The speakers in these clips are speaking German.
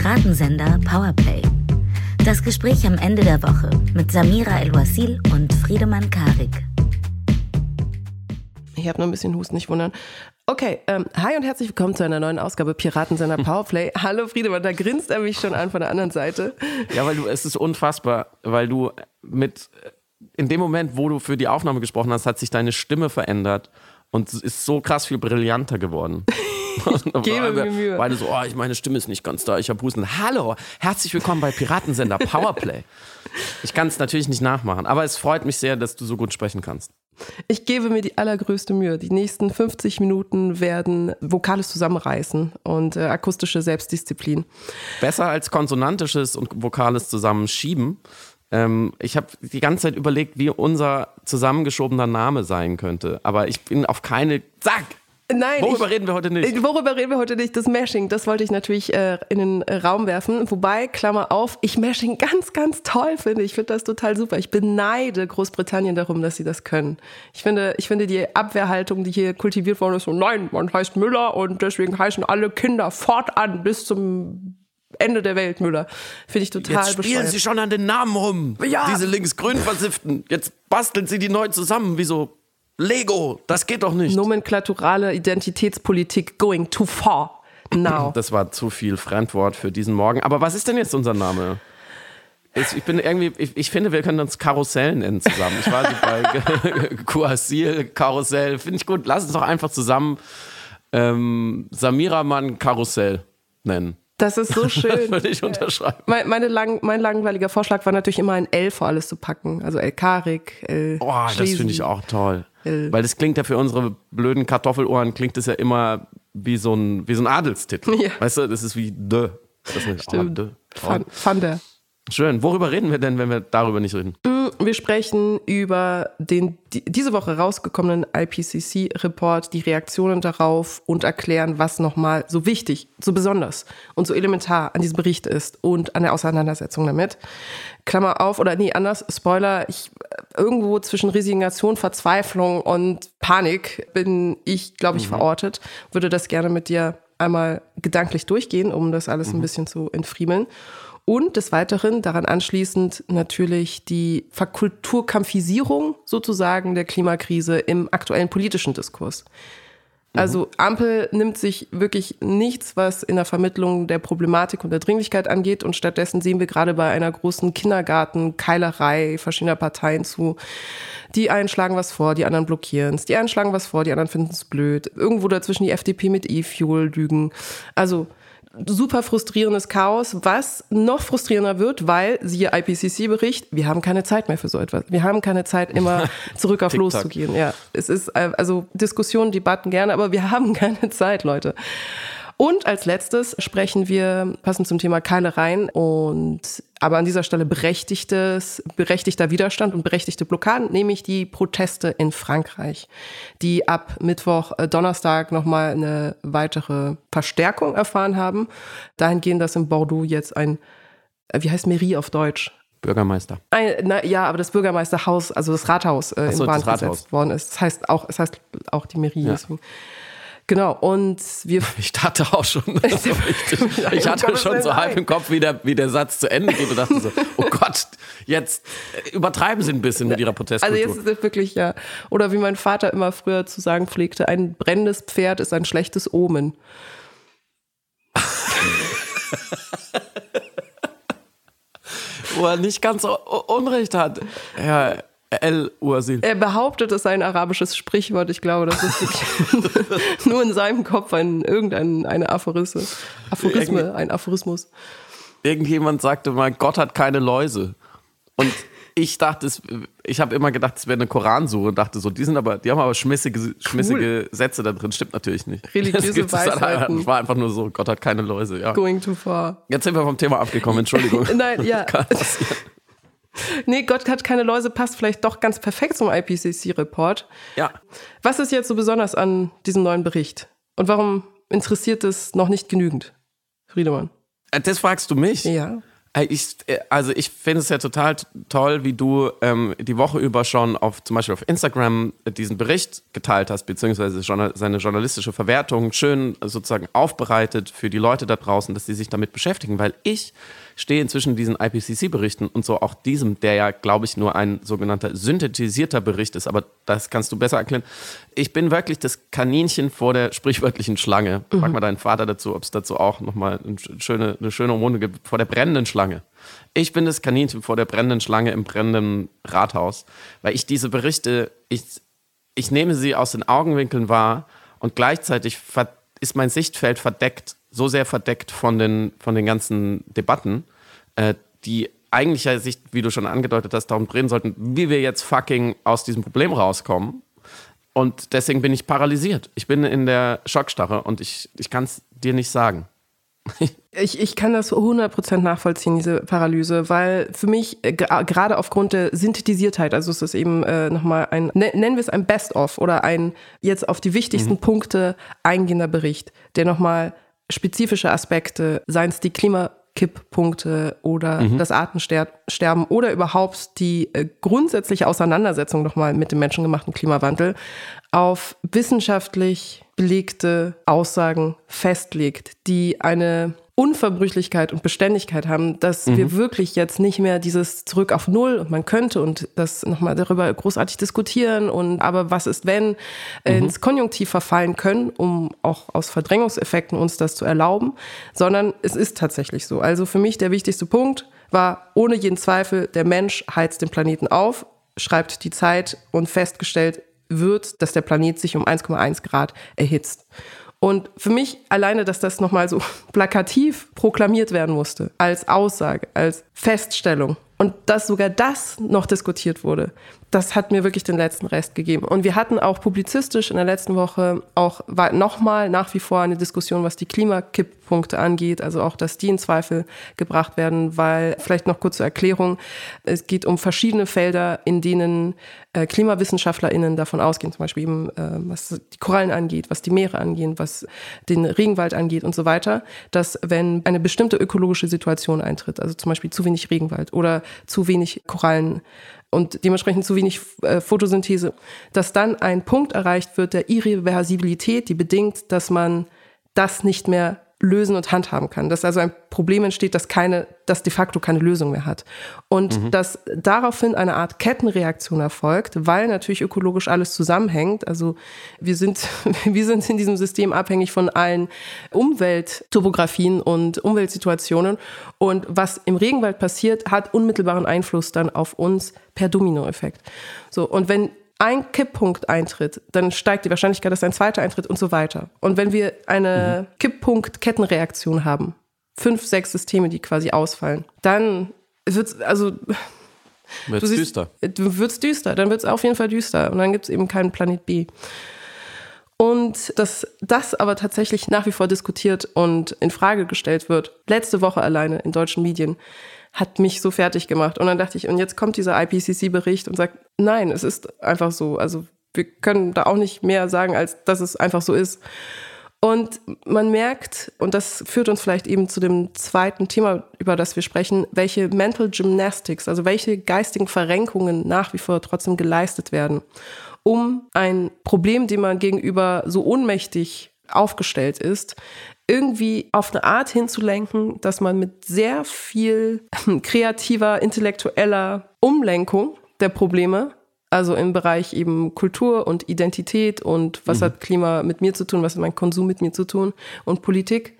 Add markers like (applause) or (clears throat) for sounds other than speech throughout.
Piratensender Powerplay. Das Gespräch am Ende der Woche mit Samira El-Wasil und Friedemann Karik. Ich habe nur ein bisschen Husten, nicht wundern. Okay, ähm, hi und herzlich willkommen zu einer neuen Ausgabe Piratensender Powerplay. (laughs) Hallo Friedemann, da grinst er mich schon an von der anderen Seite. Ja, weil du, es ist unfassbar, weil du mit, in dem Moment, wo du für die Aufnahme gesprochen hast, hat sich deine Stimme verändert und ist so krass viel brillanter geworden. (laughs) (laughs) Gebe mir Mühe. Beide so, oh, ich, meine Stimme ist nicht ganz da, ich habe Husten. Hallo, herzlich willkommen bei Piratensender Powerplay. Ich kann es natürlich nicht nachmachen, aber es freut mich sehr, dass du so gut sprechen kannst. Ich gebe mir die allergrößte Mühe. Die nächsten 50 Minuten werden vokales Zusammenreißen und äh, akustische Selbstdisziplin. Besser als konsonantisches und vokales Zusammenschieben. Ähm, ich habe die ganze Zeit überlegt, wie unser zusammengeschobener Name sein könnte, aber ich bin auf keine. Zack! Nein. Worüber ich, reden wir heute nicht? Worüber reden wir heute nicht? Das Mashing, das wollte ich natürlich äh, in den Raum werfen. Wobei, Klammer auf, ich Mashing ganz, ganz toll finde. Ich finde das total super. Ich beneide Großbritannien darum, dass sie das können. Ich finde, ich finde die Abwehrhaltung, die hier kultiviert worden ist, so, nein, man heißt Müller und deswegen heißen alle Kinder fortan bis zum Ende der Welt, Müller. Finde ich total Jetzt spielen bescheuert. sie schon an den Namen rum. Ja. Diese linksgrün versifften. Jetzt basteln sie die neu zusammen, wie so Lego. Das geht doch nicht. Nomenklaturale Identitätspolitik going too far now. (clears throat) Das war zu viel Fremdwort für diesen Morgen. Aber was ist denn jetzt unser Name? Ich, bin irgendwie, ich, ich, finde, wir können uns Karussell nennen zusammen. Ich war bei (laughs) Kuasil, Karussell, finde ich gut. Lass uns doch einfach zusammen ähm, Samira Mann Karussell nennen. Das ist so (laughs) schön. Würde ich unterschreiben. Mein, meine lang, mein langweiliger Vorschlag war natürlich immer ein L vor alles zu packen. Also El Karik, El Oh, das Schlesi. finde ich auch toll. El- Weil das klingt ja für unsere blöden Kartoffelohren, klingt das ja immer wie so ein, wie so ein Adelstitel. (laughs) Ja. Weißt du, das ist wie de. Das ist nicht Stimmt. Oh, de. Van, Van der. Schön. Worüber reden wir denn, wenn wir darüber nicht reden? Wir sprechen über den die, diese Woche rausgekommenen IPCC-Report, die Reaktionen darauf und erklären, was nochmal so wichtig, so besonders und so elementar an diesem Bericht ist und an der Auseinandersetzung damit. Klammer auf, oder nee, anders, Spoiler, ich, irgendwo zwischen Resignation, Verzweiflung und Panik bin ich, glaube ich, verortet. Würde das gerne mit dir einmal gedanklich durchgehen, um das alles ein bisschen zu entfriemeln. Und des Weiteren daran anschließend natürlich die Verkulturkampfisierung sozusagen der Klimakrise im aktuellen politischen Diskurs. Also Ampel nimmt sich wirklich nichts, was in der Vermittlung der Problematik und der Dringlichkeit angeht. Und stattdessen sehen wir gerade bei einer großen Kindergarten-Keilerei verschiedener Parteien zu. Die einen schlagen was vor, die anderen blockieren es. Die einen schlagen was vor, die anderen finden es blöd. Irgendwo dazwischen die FDP mit E-Fuel lügen. Also super frustrierendes Chaos, was noch frustrierender wird, weil, siehe IPCC-Bericht, wir haben keine Zeit mehr für so etwas. Wir haben keine Zeit, immer (laughs) zurück auf loszugehen. Ja, es ist äh, also Diskussionen, Debatten gerne, aber wir (laughs) haben keine Zeit, Leute. Und als letztes sprechen wir passend zum Thema Keilereien und aber an dieser Stelle berechtigtes, berechtigter Widerstand und berechtigte Blockaden, nämlich die Proteste in Frankreich, die ab Mittwoch, äh, Donnerstag nochmal eine weitere Verstärkung erfahren haben. Dahingehend, dass in Bordeaux jetzt ein, äh, wie heißt Mairie auf Deutsch? Bürgermeister. Ein, na, ja, aber das Bürgermeisterhaus, also das Rathaus äh, so, in das Brand gesetzt worden ist. Das heißt auch, es heißt auch die Mairie. Ja. Deswegen. Genau, und wir (laughs) Ich dachte auch schon, (laughs) ich, ich Um hatte schon so halb im Kopf, wie der, wie der Satz zu Ende geht und dachte so, oh Gott, jetzt übertreiben sie ein bisschen mit ihrer Also Protestkultur. jetzt ist es wirklich ja, oder wie mein Vater immer früher zu sagen pflegte, ein brennendes Pferd ist ein schlechtes Omen. (laughs) wo er nicht ganz so Unrecht hat. Herr El Ursil. Er behauptet, es sei ein arabisches Sprichwort. Ich glaube, das ist (laughs) nur in seinem Kopf ein irgendein eine Aphorisme, Aphorisme, ein Aphorismus. Irgendjemand sagte mal, Gott hat keine Läuse. Und ich dachte, es, ich habe immer gedacht, es wäre eine Koransuche und dachte so, die sind aber, die haben aber schmissige, schmissige Sätze da drin. Stimmt natürlich nicht. Religiöse (laughs) Das Weisheiten. Es war einfach nur so, Gott hat keine Läuse. Ja. Going too far. Jetzt sind wir vom Thema abgekommen, Entschuldigung. (laughs) Nein, ja. Nee, Gott hat keine Läuse, passt vielleicht doch ganz perfekt zum IPCC-Report. Ja. Was ist jetzt so besonders an diesem neuen Bericht? Und warum interessiert es noch nicht genügend? Friedemann. Äh, Das fragst du mich? Ja. Ich, äh, also ich finde es ja total toll, wie du ähm, die Woche über schon auf zum Beispiel auf Instagram diesen Bericht geteilt hast, beziehungsweise seine journalistische Verwertung schön sozusagen aufbereitet für die Leute da draußen, dass sie sich damit beschäftigen, weil ich stehe inzwischen diesen IPCC-Berichten und so auch diesem, der ja, glaube ich, nur ein sogenannter synthetisierter Bericht ist, aber das kannst du besser erklären. Ich bin wirklich das Kaninchen vor der sprichwörtlichen Schlange. Mhm. Frag mal deinen Vater dazu, ob es dazu auch nochmal eine schöne, eine schöne Runde gibt, vor der brennenden Schlange. Ich bin das Kaninchen vor der brennenden Schlange im brennenden Rathaus, weil ich diese Berichte, ich, ich nehme sie aus den Augenwinkeln wahr und gleichzeitig ist mein Sichtfeld verdeckt so sehr verdeckt von den, von den ganzen Debatten, äh, die eigentlich ja sich, wie du schon angedeutet hast, darum drehen sollten, wie wir jetzt fucking aus diesem Problem rauskommen. Und deswegen bin ich paralysiert. Ich bin in der Schockstarre und ich, ich kann es dir nicht sagen. (laughs) ich, ich kann das 100% nachvollziehen, diese Paralyse, weil für mich, äh, gerade aufgrund der Synthetisiertheit, also es ist eben äh, nochmal ein, ne, nennen wir es ein Best-of oder ein jetzt auf die wichtigsten mhm. Punkte eingehender Bericht, der nochmal spezifische Aspekte, seien es die Klimakipppunkte oder mhm. das Artensterben oder überhaupt die äh, grundsätzliche Auseinandersetzung nochmal mit dem menschengemachten Klimawandel auf wissenschaftlich belegte Aussagen festlegt, die eine Unverbrüchlichkeit und Beständigkeit haben, dass mhm. wir wirklich jetzt nicht mehr dieses zurück auf Null und man könnte und das nochmal darüber großartig diskutieren und aber was ist, wenn mhm. ins Konjunktiv verfallen können, um auch aus Verdrängungseffekten uns das zu erlauben, sondern es ist tatsächlich so. Also für mich der wichtigste Punkt war ohne jeden Zweifel, der Mensch heizt den Planeten auf, schreibt die Zeit und festgestellt wird, dass der Planet sich um 1,1 Grad erhitzt. Und für mich alleine, dass das nochmal so (laughs) plakativ proklamiert werden musste, als Aussage, als Feststellung und dass sogar das noch diskutiert wurde, das hat mir wirklich den letzten Rest gegeben. Und wir hatten auch publizistisch in der letzten Woche auch nochmal nach wie vor eine Diskussion, was die Klimakipppunkte angeht, also auch, dass die in Zweifel gebracht werden, weil vielleicht noch kurze Erklärung, es geht um verschiedene Felder, in denen äh, KlimawissenschaftlerInnen davon ausgehen, zum Beispiel eben, äh, was die Korallen angeht, was die Meere angehen, was den Regenwald angeht und so weiter, dass wenn eine bestimmte ökologische Situation eintritt, also zum Beispiel zu wenig Regenwald oder zu wenig Korallen, und dementsprechend zu wenig äh, Photosynthese, dass dann ein Punkt erreicht wird der Irreversibilität, die bedingt, dass man das nicht mehr lösen und handhaben kann. Dass also ein Problem entsteht, das keine, das de facto keine Lösung mehr hat. Und mhm. dass daraufhin eine Art Kettenreaktion erfolgt, weil natürlich ökologisch alles zusammenhängt. Also wir sind, (laughs) wir sind in diesem System abhängig von allen Umwelttopografien und Umweltsituationen. Und was im Regenwald passiert, hat unmittelbaren Einfluss dann auf uns per Dominoeffekt. So. Und wenn ein Kipppunkt eintritt, dann steigt die Wahrscheinlichkeit, dass ein zweiter eintritt und so weiter. Und wenn wir eine mhm. Kipppunkt-Kettenreaktion haben, fünf, sechs Systeme, die quasi ausfallen, dann wird es, also wird es düster. Wird es düster, dann wird es auf jeden Fall düster. Und dann gibt es eben keinen Planet B. Und dass das aber tatsächlich nach wie vor diskutiert und in Frage gestellt wird, letzte Woche alleine in deutschen Medien, hat mich so fertig gemacht. Und dann dachte ich, und jetzt kommt dieser IPCC-Bericht und sagt, nein, es ist einfach so. Also wir können da auch nicht mehr sagen, als dass es einfach so ist. Und man merkt, und das führt uns vielleicht eben zu dem zweiten Thema, über das wir sprechen, welche Mental Gymnastics, also welche geistigen Verrenkungen nach wie vor trotzdem geleistet werden, um ein Problem, dem man gegenüber so ohnmächtig aufgestellt ist, irgendwie auf eine Art hinzulenken, dass man mit sehr viel (laughs) kreativer, intellektueller Umlenkung der Probleme, also im Bereich eben Kultur und Identität und was mhm. hat Klima mit mir zu tun, was hat mein Konsum mit mir zu tun und Politik,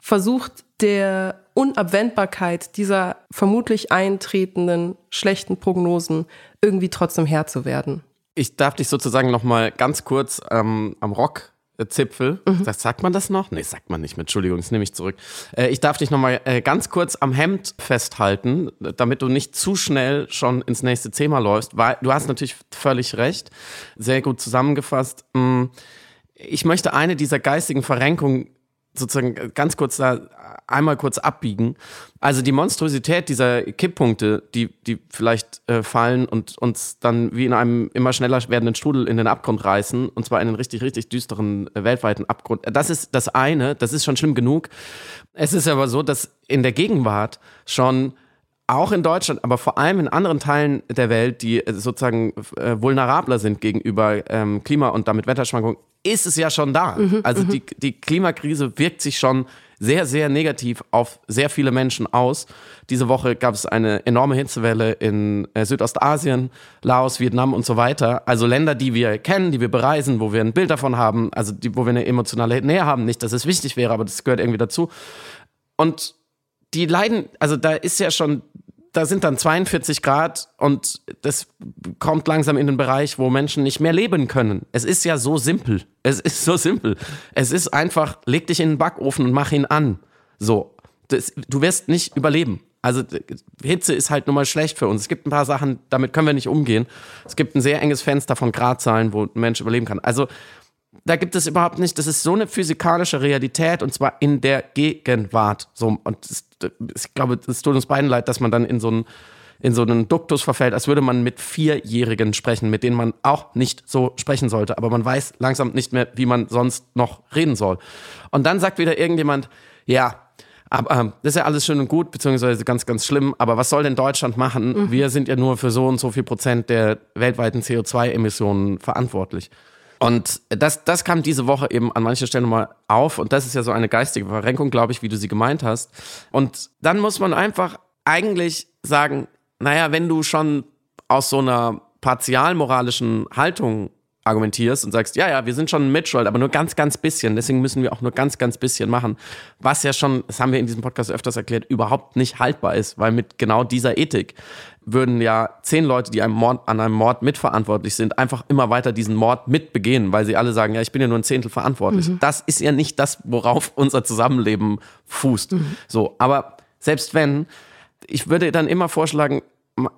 versucht der Unabwendbarkeit dieser vermutlich eintretenden schlechten Prognosen irgendwie trotzdem Herr zu werden. Ich darf dich sozusagen noch mal ganz kurz ähm, am Rock Zipfel. Mhm. Sagt man das noch? Nee, sagt man nicht mehr. Entschuldigung, das nehme ich zurück. Äh, ich darf dich nochmal äh, ganz kurz am Hemd festhalten, damit du nicht zu schnell schon ins nächste Thema läufst, weil du hast natürlich völlig recht. Sehr gut zusammengefasst. Mm, ich möchte eine dieser geistigen Verrenkungen sozusagen ganz kurz da einmal kurz abbiegen. Also die Monstrosität dieser Kipppunkte, die, die vielleicht äh, fallen und uns dann wie in einem immer schneller werdenden Strudel in den Abgrund reißen. Und zwar in einen richtig, richtig düsteren äh, weltweiten Abgrund. Das ist das eine, das ist schon schlimm genug. Es ist aber so, dass in der Gegenwart schon auch in Deutschland, aber vor allem in anderen Teilen der Welt, die äh, sozusagen äh, vulnerabler sind gegenüber ähm, Klima- und damit Wetterschwankungen, ist es ja schon da. Mhm, also mhm. die, die Klimakrise wirkt sich schon sehr, sehr negativ auf sehr viele Menschen aus. Diese Woche gab es eine enorme Hitzewelle in äh, Südostasien, Laos, Vietnam und so weiter. Also Länder, die wir kennen, die wir bereisen, wo wir ein Bild davon haben, also die, wo wir eine emotionale Nähe haben. Nicht, dass es wichtig wäre, aber das gehört irgendwie dazu. Und die leiden, also da ist ja schon, da sind dann 42 Grad und das kommt langsam in den Bereich, wo Menschen nicht mehr leben können. Es ist ja so simpel. Es ist so simpel. Es ist einfach, leg dich in den Backofen und mach ihn an. So. Das, du wirst nicht überleben. Also Hitze ist halt nun mal schlecht für uns. Es gibt ein paar Sachen, damit können wir nicht umgehen. Es gibt ein sehr enges Fenster von Gradzahlen, wo ein Mensch überleben kann. Also da gibt es überhaupt nicht, das ist so eine physikalische Realität und zwar in der Gegenwart. So, und das, ich glaube, es tut uns beiden leid, dass man dann in so einen, in so einen Duktus verfällt, als würde man mit Vierjährigen sprechen, mit denen man auch nicht so sprechen sollte. Aber man weiß langsam nicht mehr, wie man sonst noch reden soll. Und dann sagt wieder irgendjemand, ja, aber ähm, das ist ja alles schön und gut, beziehungsweise ganz, ganz schlimm. Aber was soll denn Deutschland machen? Mhm. Wir sind ja nur für so und so viel Prozent der weltweiten CO2-Emissionen verantwortlich. Und das, das kam diese Woche eben an mancher Stelle mal auf. Und das ist ja so eine geistige Verrenkung, glaube ich, wie du sie gemeint hast. Und dann muss man einfach eigentlich sagen, naja, wenn du schon aus so einer partialmoralischen Haltung argumentierst und sagst, ja, ja, wir sind schon mitschuld, aber nur ganz, ganz bisschen. Deswegen müssen wir auch nur ganz, ganz bisschen machen. Was ja schon, das haben wir in diesem Podcast öfters erklärt, überhaupt nicht haltbar ist, weil mit genau dieser Ethik würden ja zehn Leute, die einem Mord, an einem Mord mitverantwortlich sind, einfach immer weiter diesen Mord mitbegehen, weil sie alle sagen, ja, ich bin ja nur ein Zehntel verantwortlich. Mhm. Das ist ja nicht das, worauf (laughs) unser Zusammenleben fußt. Mhm. So, aber selbst wenn, ich würde dann immer vorschlagen,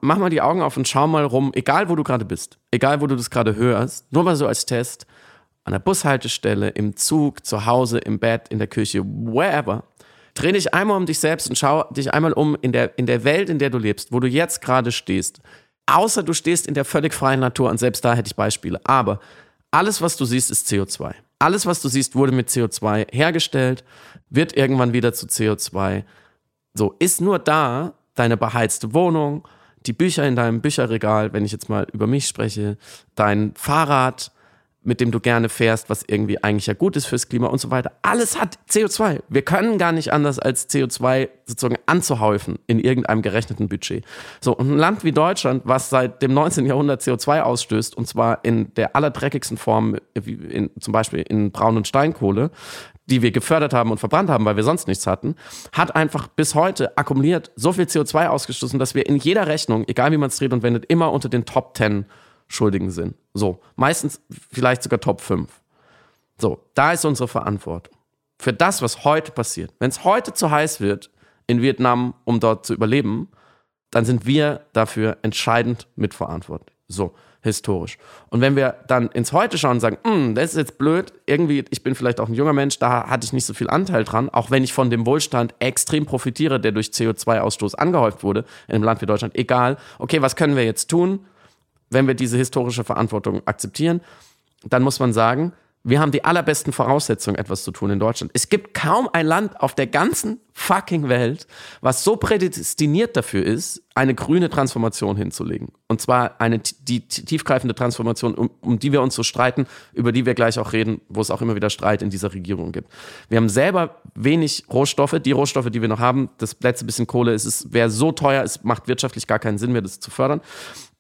mach mal die Augen auf und schau mal rum, egal wo du gerade bist, egal wo du das gerade hörst, nur mal so als Test, an der Bushaltestelle, im Zug, zu Hause, im Bett, in der Küche, wherever. Dreh dich einmal um dich selbst und schau dich einmal um in der, in der Welt, in der du lebst, wo du jetzt gerade stehst. Außer du stehst in der völlig freien Natur und selbst da hätte ich Beispiele. Aber alles, was du siehst, ist CO2. Alles, was du siehst, wurde mit CO2 hergestellt, wird irgendwann wieder zu CO2. So, ist nur da deine beheizte Wohnung, die Bücher in deinem Bücherregal, wenn ich jetzt mal über mich spreche, dein Fahrrad, mit dem du gerne fährst, was irgendwie eigentlich ja gut ist fürs Klima und so weiter. Alles hat CO2. Wir können gar nicht anders als CO2 sozusagen anzuhäufen in irgendeinem gerechneten Budget. So, und ein Land wie Deutschland, was seit dem 19. Jahrhundert CO2 ausstößt, und zwar in der allerdreckigsten Form, wie in, zum Beispiel in Braun- und Steinkohle, die wir gefördert haben und verbrannt haben, weil wir sonst nichts hatten, hat einfach bis heute akkumuliert so viel CO2 ausgestoßen, dass wir in jeder Rechnung, egal wie man es dreht und wendet, immer unter den Top 10 Schuldigen sind. So, meistens vielleicht sogar Top 5. So, da ist unsere Verantwortung. Für das, was heute passiert. Wenn es heute zu heiß wird in Vietnam, um dort zu überleben, dann sind wir dafür entscheidend mitverantwortlich. So historisch. Und wenn wir dann ins Heute schauen und sagen, hm, das ist jetzt blöd, irgendwie, ich bin vielleicht auch ein junger Mensch, da hatte ich nicht so viel Anteil dran, auch wenn ich von dem Wohlstand extrem profitiere, der durch CO2-Ausstoß angehäuft wurde, in einem Land wie Deutschland, egal, okay, was können wir jetzt tun, wenn wir diese historische Verantwortung akzeptieren? Dann muss man sagen, wir haben die allerbesten Voraussetzungen, etwas zu tun in Deutschland. Es gibt kaum ein Land auf der ganzen fucking Welt, was so prädestiniert dafür ist, eine grüne Transformation hinzulegen. Und zwar eine die tiefgreifende Transformation, um, um die wir uns so streiten, über die wir gleich auch reden, wo es auch immer wieder Streit in dieser Regierung gibt. Wir haben selber wenig Rohstoffe. Die Rohstoffe, die wir noch haben, das letzte bisschen Kohle, es wäre so teuer, es macht wirtschaftlich gar keinen Sinn mehr, das zu fördern.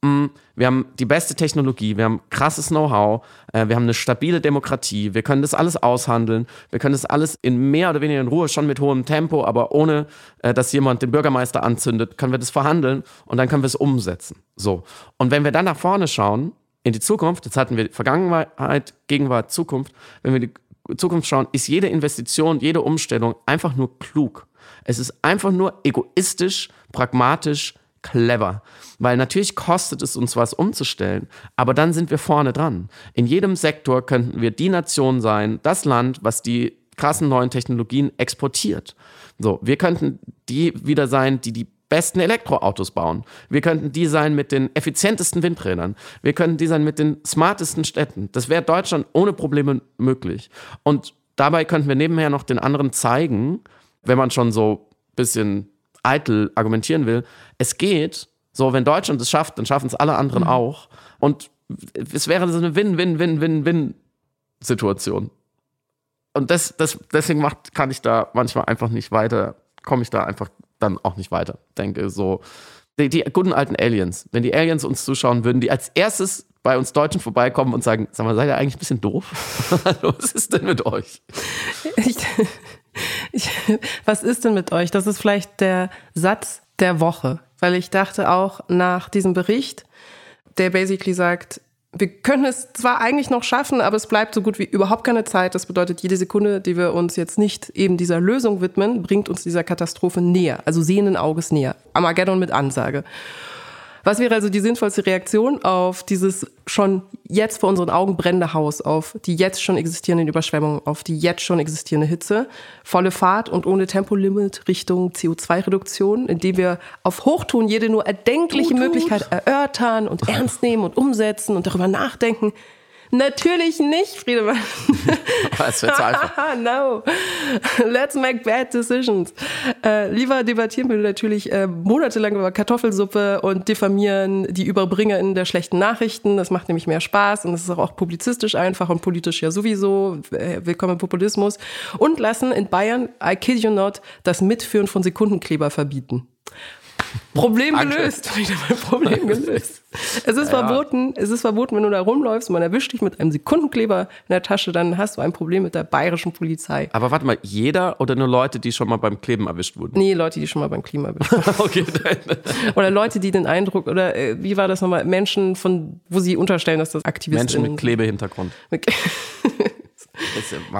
Wir haben die beste Technologie, wir haben krasses Know-how, äh, wir haben eine stabile Demokratie, wir können das alles aushandeln, wir können das alles in mehr oder weniger in Ruhe, schon mit hohem Tempo, aber ohne, äh, dass jemand den Bürgermeister anzündet, können wir das verhandeln und dann können wir es umsetzen. So. Und wenn wir dann nach vorne schauen, in die Zukunft, jetzt hatten wir Vergangenheit, Gegenwart, Zukunft, wenn wir die Zukunft schauen, ist jede Investition, jede Umstellung einfach nur klug. Es ist einfach nur egoistisch, pragmatisch, clever. Weil natürlich kostet es uns was umzustellen, aber dann sind wir vorne dran. In jedem Sektor könnten wir die Nation sein, das Land, was die krassen neuen Technologien exportiert. So, wir könnten die wieder sein, die die besten Elektroautos bauen. Wir könnten die sein mit den effizientesten Windrädern. Wir könnten die sein mit den smartesten Städten. Das wäre Deutschland ohne Probleme möglich. Und dabei könnten wir nebenher noch den anderen zeigen, wenn man schon so ein bisschen eitel argumentieren will, es geht, so wenn Deutschland es schafft, dann schaffen es alle anderen mhm. auch. Und es wäre so eine Win-Win-Win-Win-Win-Situation. Und das, das, deswegen macht, kann ich da manchmal einfach nicht weiter, komme ich da einfach dann auch nicht weiter. Denke so, die, die guten alten Aliens, wenn die Aliens uns zuschauen würden, die als erstes bei uns Deutschen vorbeikommen und sagen, sag mal, seid ihr eigentlich ein bisschen doof? (laughs) was ist denn mit euch? Ich, ich, was ist denn mit euch? Das ist vielleicht der Satz der Woche, weil ich dachte auch nach diesem Bericht, der basically sagt, wir können es zwar eigentlich noch schaffen, aber es bleibt so gut wie überhaupt keine Zeit. Das bedeutet, jede Sekunde, die wir uns jetzt nicht eben dieser Lösung widmen, bringt uns dieser Katastrophe näher, also sehenden Auges näher. Armageddon mit Ansage. Was wäre also die sinnvollste Reaktion auf dieses schon jetzt vor unseren Augen brennende Haus, auf die jetzt schon existierenden Überschwemmungen, auf die jetzt schon existierende Hitze? Volle Fahrt und ohne Tempolimit Richtung CO2-Reduktion, indem wir auf Hochtun jede nur erdenkliche tut, Möglichkeit erörtern und ernst nehmen und umsetzen und darüber nachdenken, Natürlich nicht, Friedemann. (laughs) Wird zu einfach. (laughs) no. Let's make bad decisions. Äh, lieber debattieren wir natürlich äh, monatelang über Kartoffelsuppe und diffamieren die Überbringer der schlechten Nachrichten. Das macht nämlich mehr Spaß und es ist auch, auch publizistisch einfach und politisch ja sowieso. Äh, willkommen im Populismus. Und lassen in Bayern, I kid you not, das Mitführen von Sekundenkleber verbieten. Problem gelöst. (laughs) Problem gelöst. Es ist ja. verboten, es ist verboten, wenn du da rumläufst und man erwischt dich mit einem Sekundenkleber in der Tasche, dann hast du ein Problem mit der bayerischen Polizei. Aber warte mal, jeder oder nur Leute, die schon mal beim Kleben erwischt wurden? Nee, Leute, die schon mal beim Kleben erwischt wurden. (laughs) okay, Oder Leute, die den Eindruck, oder äh, wie war das nochmal, Menschen, von wo sie unterstellen, dass das Aktivisten. Menschen mit Klebehintergrund. (laughs)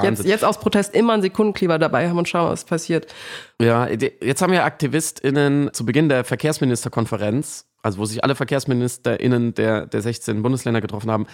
Jetzt, jetzt aus Protest immer einen Sekundenkleber dabei haben und schauen, was passiert. Ja, jetzt haben ja AktivistInnen zu Beginn der Verkehrsministerkonferenz, also wo sich alle VerkehrsministerInnen der, der 16 Bundesländer getroffen haben,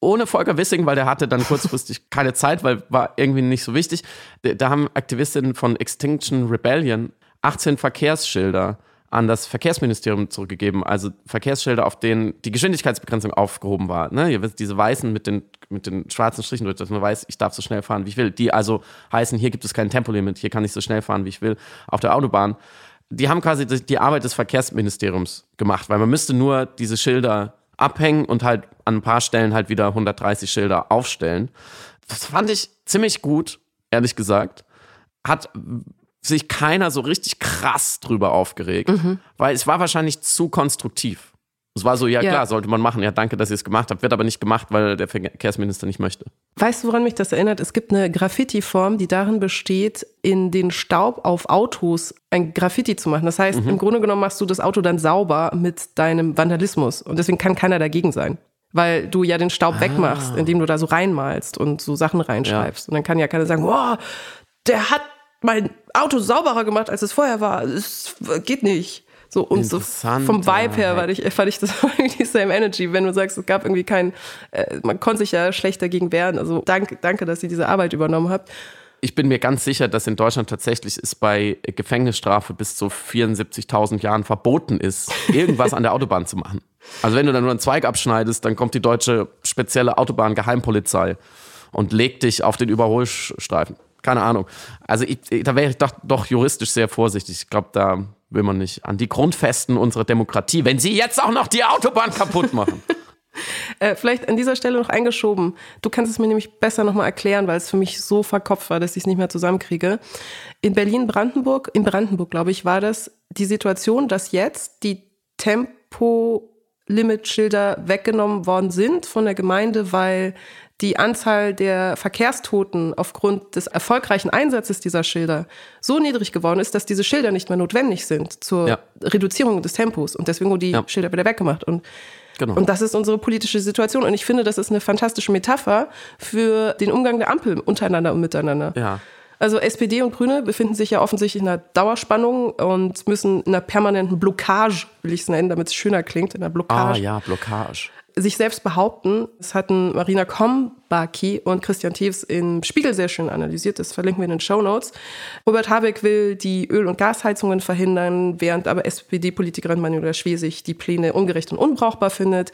ohne Volker Wissing, weil der hatte dann kurzfristig (laughs) keine Zeit, weil war irgendwie nicht so wichtig. Da haben Aktivistinnen von Extinction Rebellion 18 Verkehrsschilder an das Verkehrsministerium zurückgegeben. Also Verkehrsschilder, auf denen die Geschwindigkeitsbegrenzung aufgehoben war. Ne? Ihr wisst, diese weißen mit den, mit den schwarzen Strichen, dass man weiß, ich darf so schnell fahren, wie ich will. Die also heißen, hier gibt es kein Tempolimit, hier kann ich so schnell fahren, wie ich will, auf der Autobahn. Die haben quasi die Arbeit des Verkehrsministeriums gemacht, weil man müsste nur diese Schilder abhängen und halt an ein paar Stellen halt wieder 130 Schilder aufstellen. Das fand ich ziemlich gut, ehrlich gesagt. Hat sich keiner so richtig krass drüber aufgeregt, mhm. weil es war wahrscheinlich zu konstruktiv. Es war so, ja, ja, klar, sollte man machen. Ja, danke, dass ihr es gemacht habt. Wird aber nicht gemacht, weil der Verkehrsminister nicht möchte. Weißt du, woran mich das erinnert? Es gibt eine Graffiti-Form, die darin besteht, in den Staub auf Autos ein Graffiti zu machen. Das heißt, mhm. im Grunde genommen machst du das Auto dann sauber mit deinem Vandalismus. Und deswegen kann keiner dagegen sein. Weil du ja den Staub ah. wegmachst, indem du da so reinmalst und so Sachen reinschreibst. Ja. Und dann kann ja keiner sagen, wow, der hat mein Auto sauberer gemacht, als es vorher war. Es geht nicht. So und so vom Vibe her fand ich, fand ich das (laughs) irgendwie same energy, wenn du sagst, es gab irgendwie kein, äh, man konnte sich ja schlecht dagegen wehren. Also danke, danke, dass ihr diese Arbeit übernommen habt. Ich bin mir ganz sicher, dass in Deutschland tatsächlich es bei Gefängnisstrafe bis zu 74.000 Jahren verboten ist, (laughs) irgendwas an der Autobahn zu machen. Also wenn du dann nur einen Zweig abschneidest, dann kommt die deutsche spezielle Autobahn-Geheimpolizei und legt dich auf den Überholstreifen keine Ahnung. Also ich, da wäre ich doch, doch juristisch sehr vorsichtig. Ich glaube, da will man nicht an die Grundfesten unserer Demokratie, wenn sie jetzt auch noch die Autobahn kaputt machen. (laughs) äh, vielleicht an dieser Stelle noch eingeschoben. Du kannst es mir nämlich besser nochmal erklären, weil es für mich so verkopft war, dass ich es nicht mehr zusammenkriege. In Berlin-Brandenburg, in Brandenburg, glaube ich, war das die Situation, dass jetzt die Tempo-Limit-Schilder weggenommen worden sind von der Gemeinde, weil die Anzahl der Verkehrstoten aufgrund des erfolgreichen Einsatzes dieser Schilder so niedrig geworden ist, dass diese Schilder nicht mehr notwendig sind zur ja. Reduzierung des Tempos. Und deswegen wurden die ja. Schilder wieder weggemacht. Und, genau. und das ist unsere politische Situation. Und ich finde, das ist eine fantastische Metapher für den Umgang der Ampel untereinander und miteinander. Ja. Also SPD und Grüne befinden sich ja offensichtlich in einer Dauerspannung und müssen in einer permanenten Blockage, will ich es nennen, damit es schöner klingt, in einer Blockage. Ah ja, Blockage sich selbst behaupten. Das hatten Marina Kombaki und Christian Tews im Spiegel sehr schön analysiert. Das verlinken wir in den Show Notes. Robert Habeck will die Öl- und Gasheizungen verhindern, während aber SPD-Politikerin Manuela Schwesig die Pläne ungerecht und unbrauchbar findet.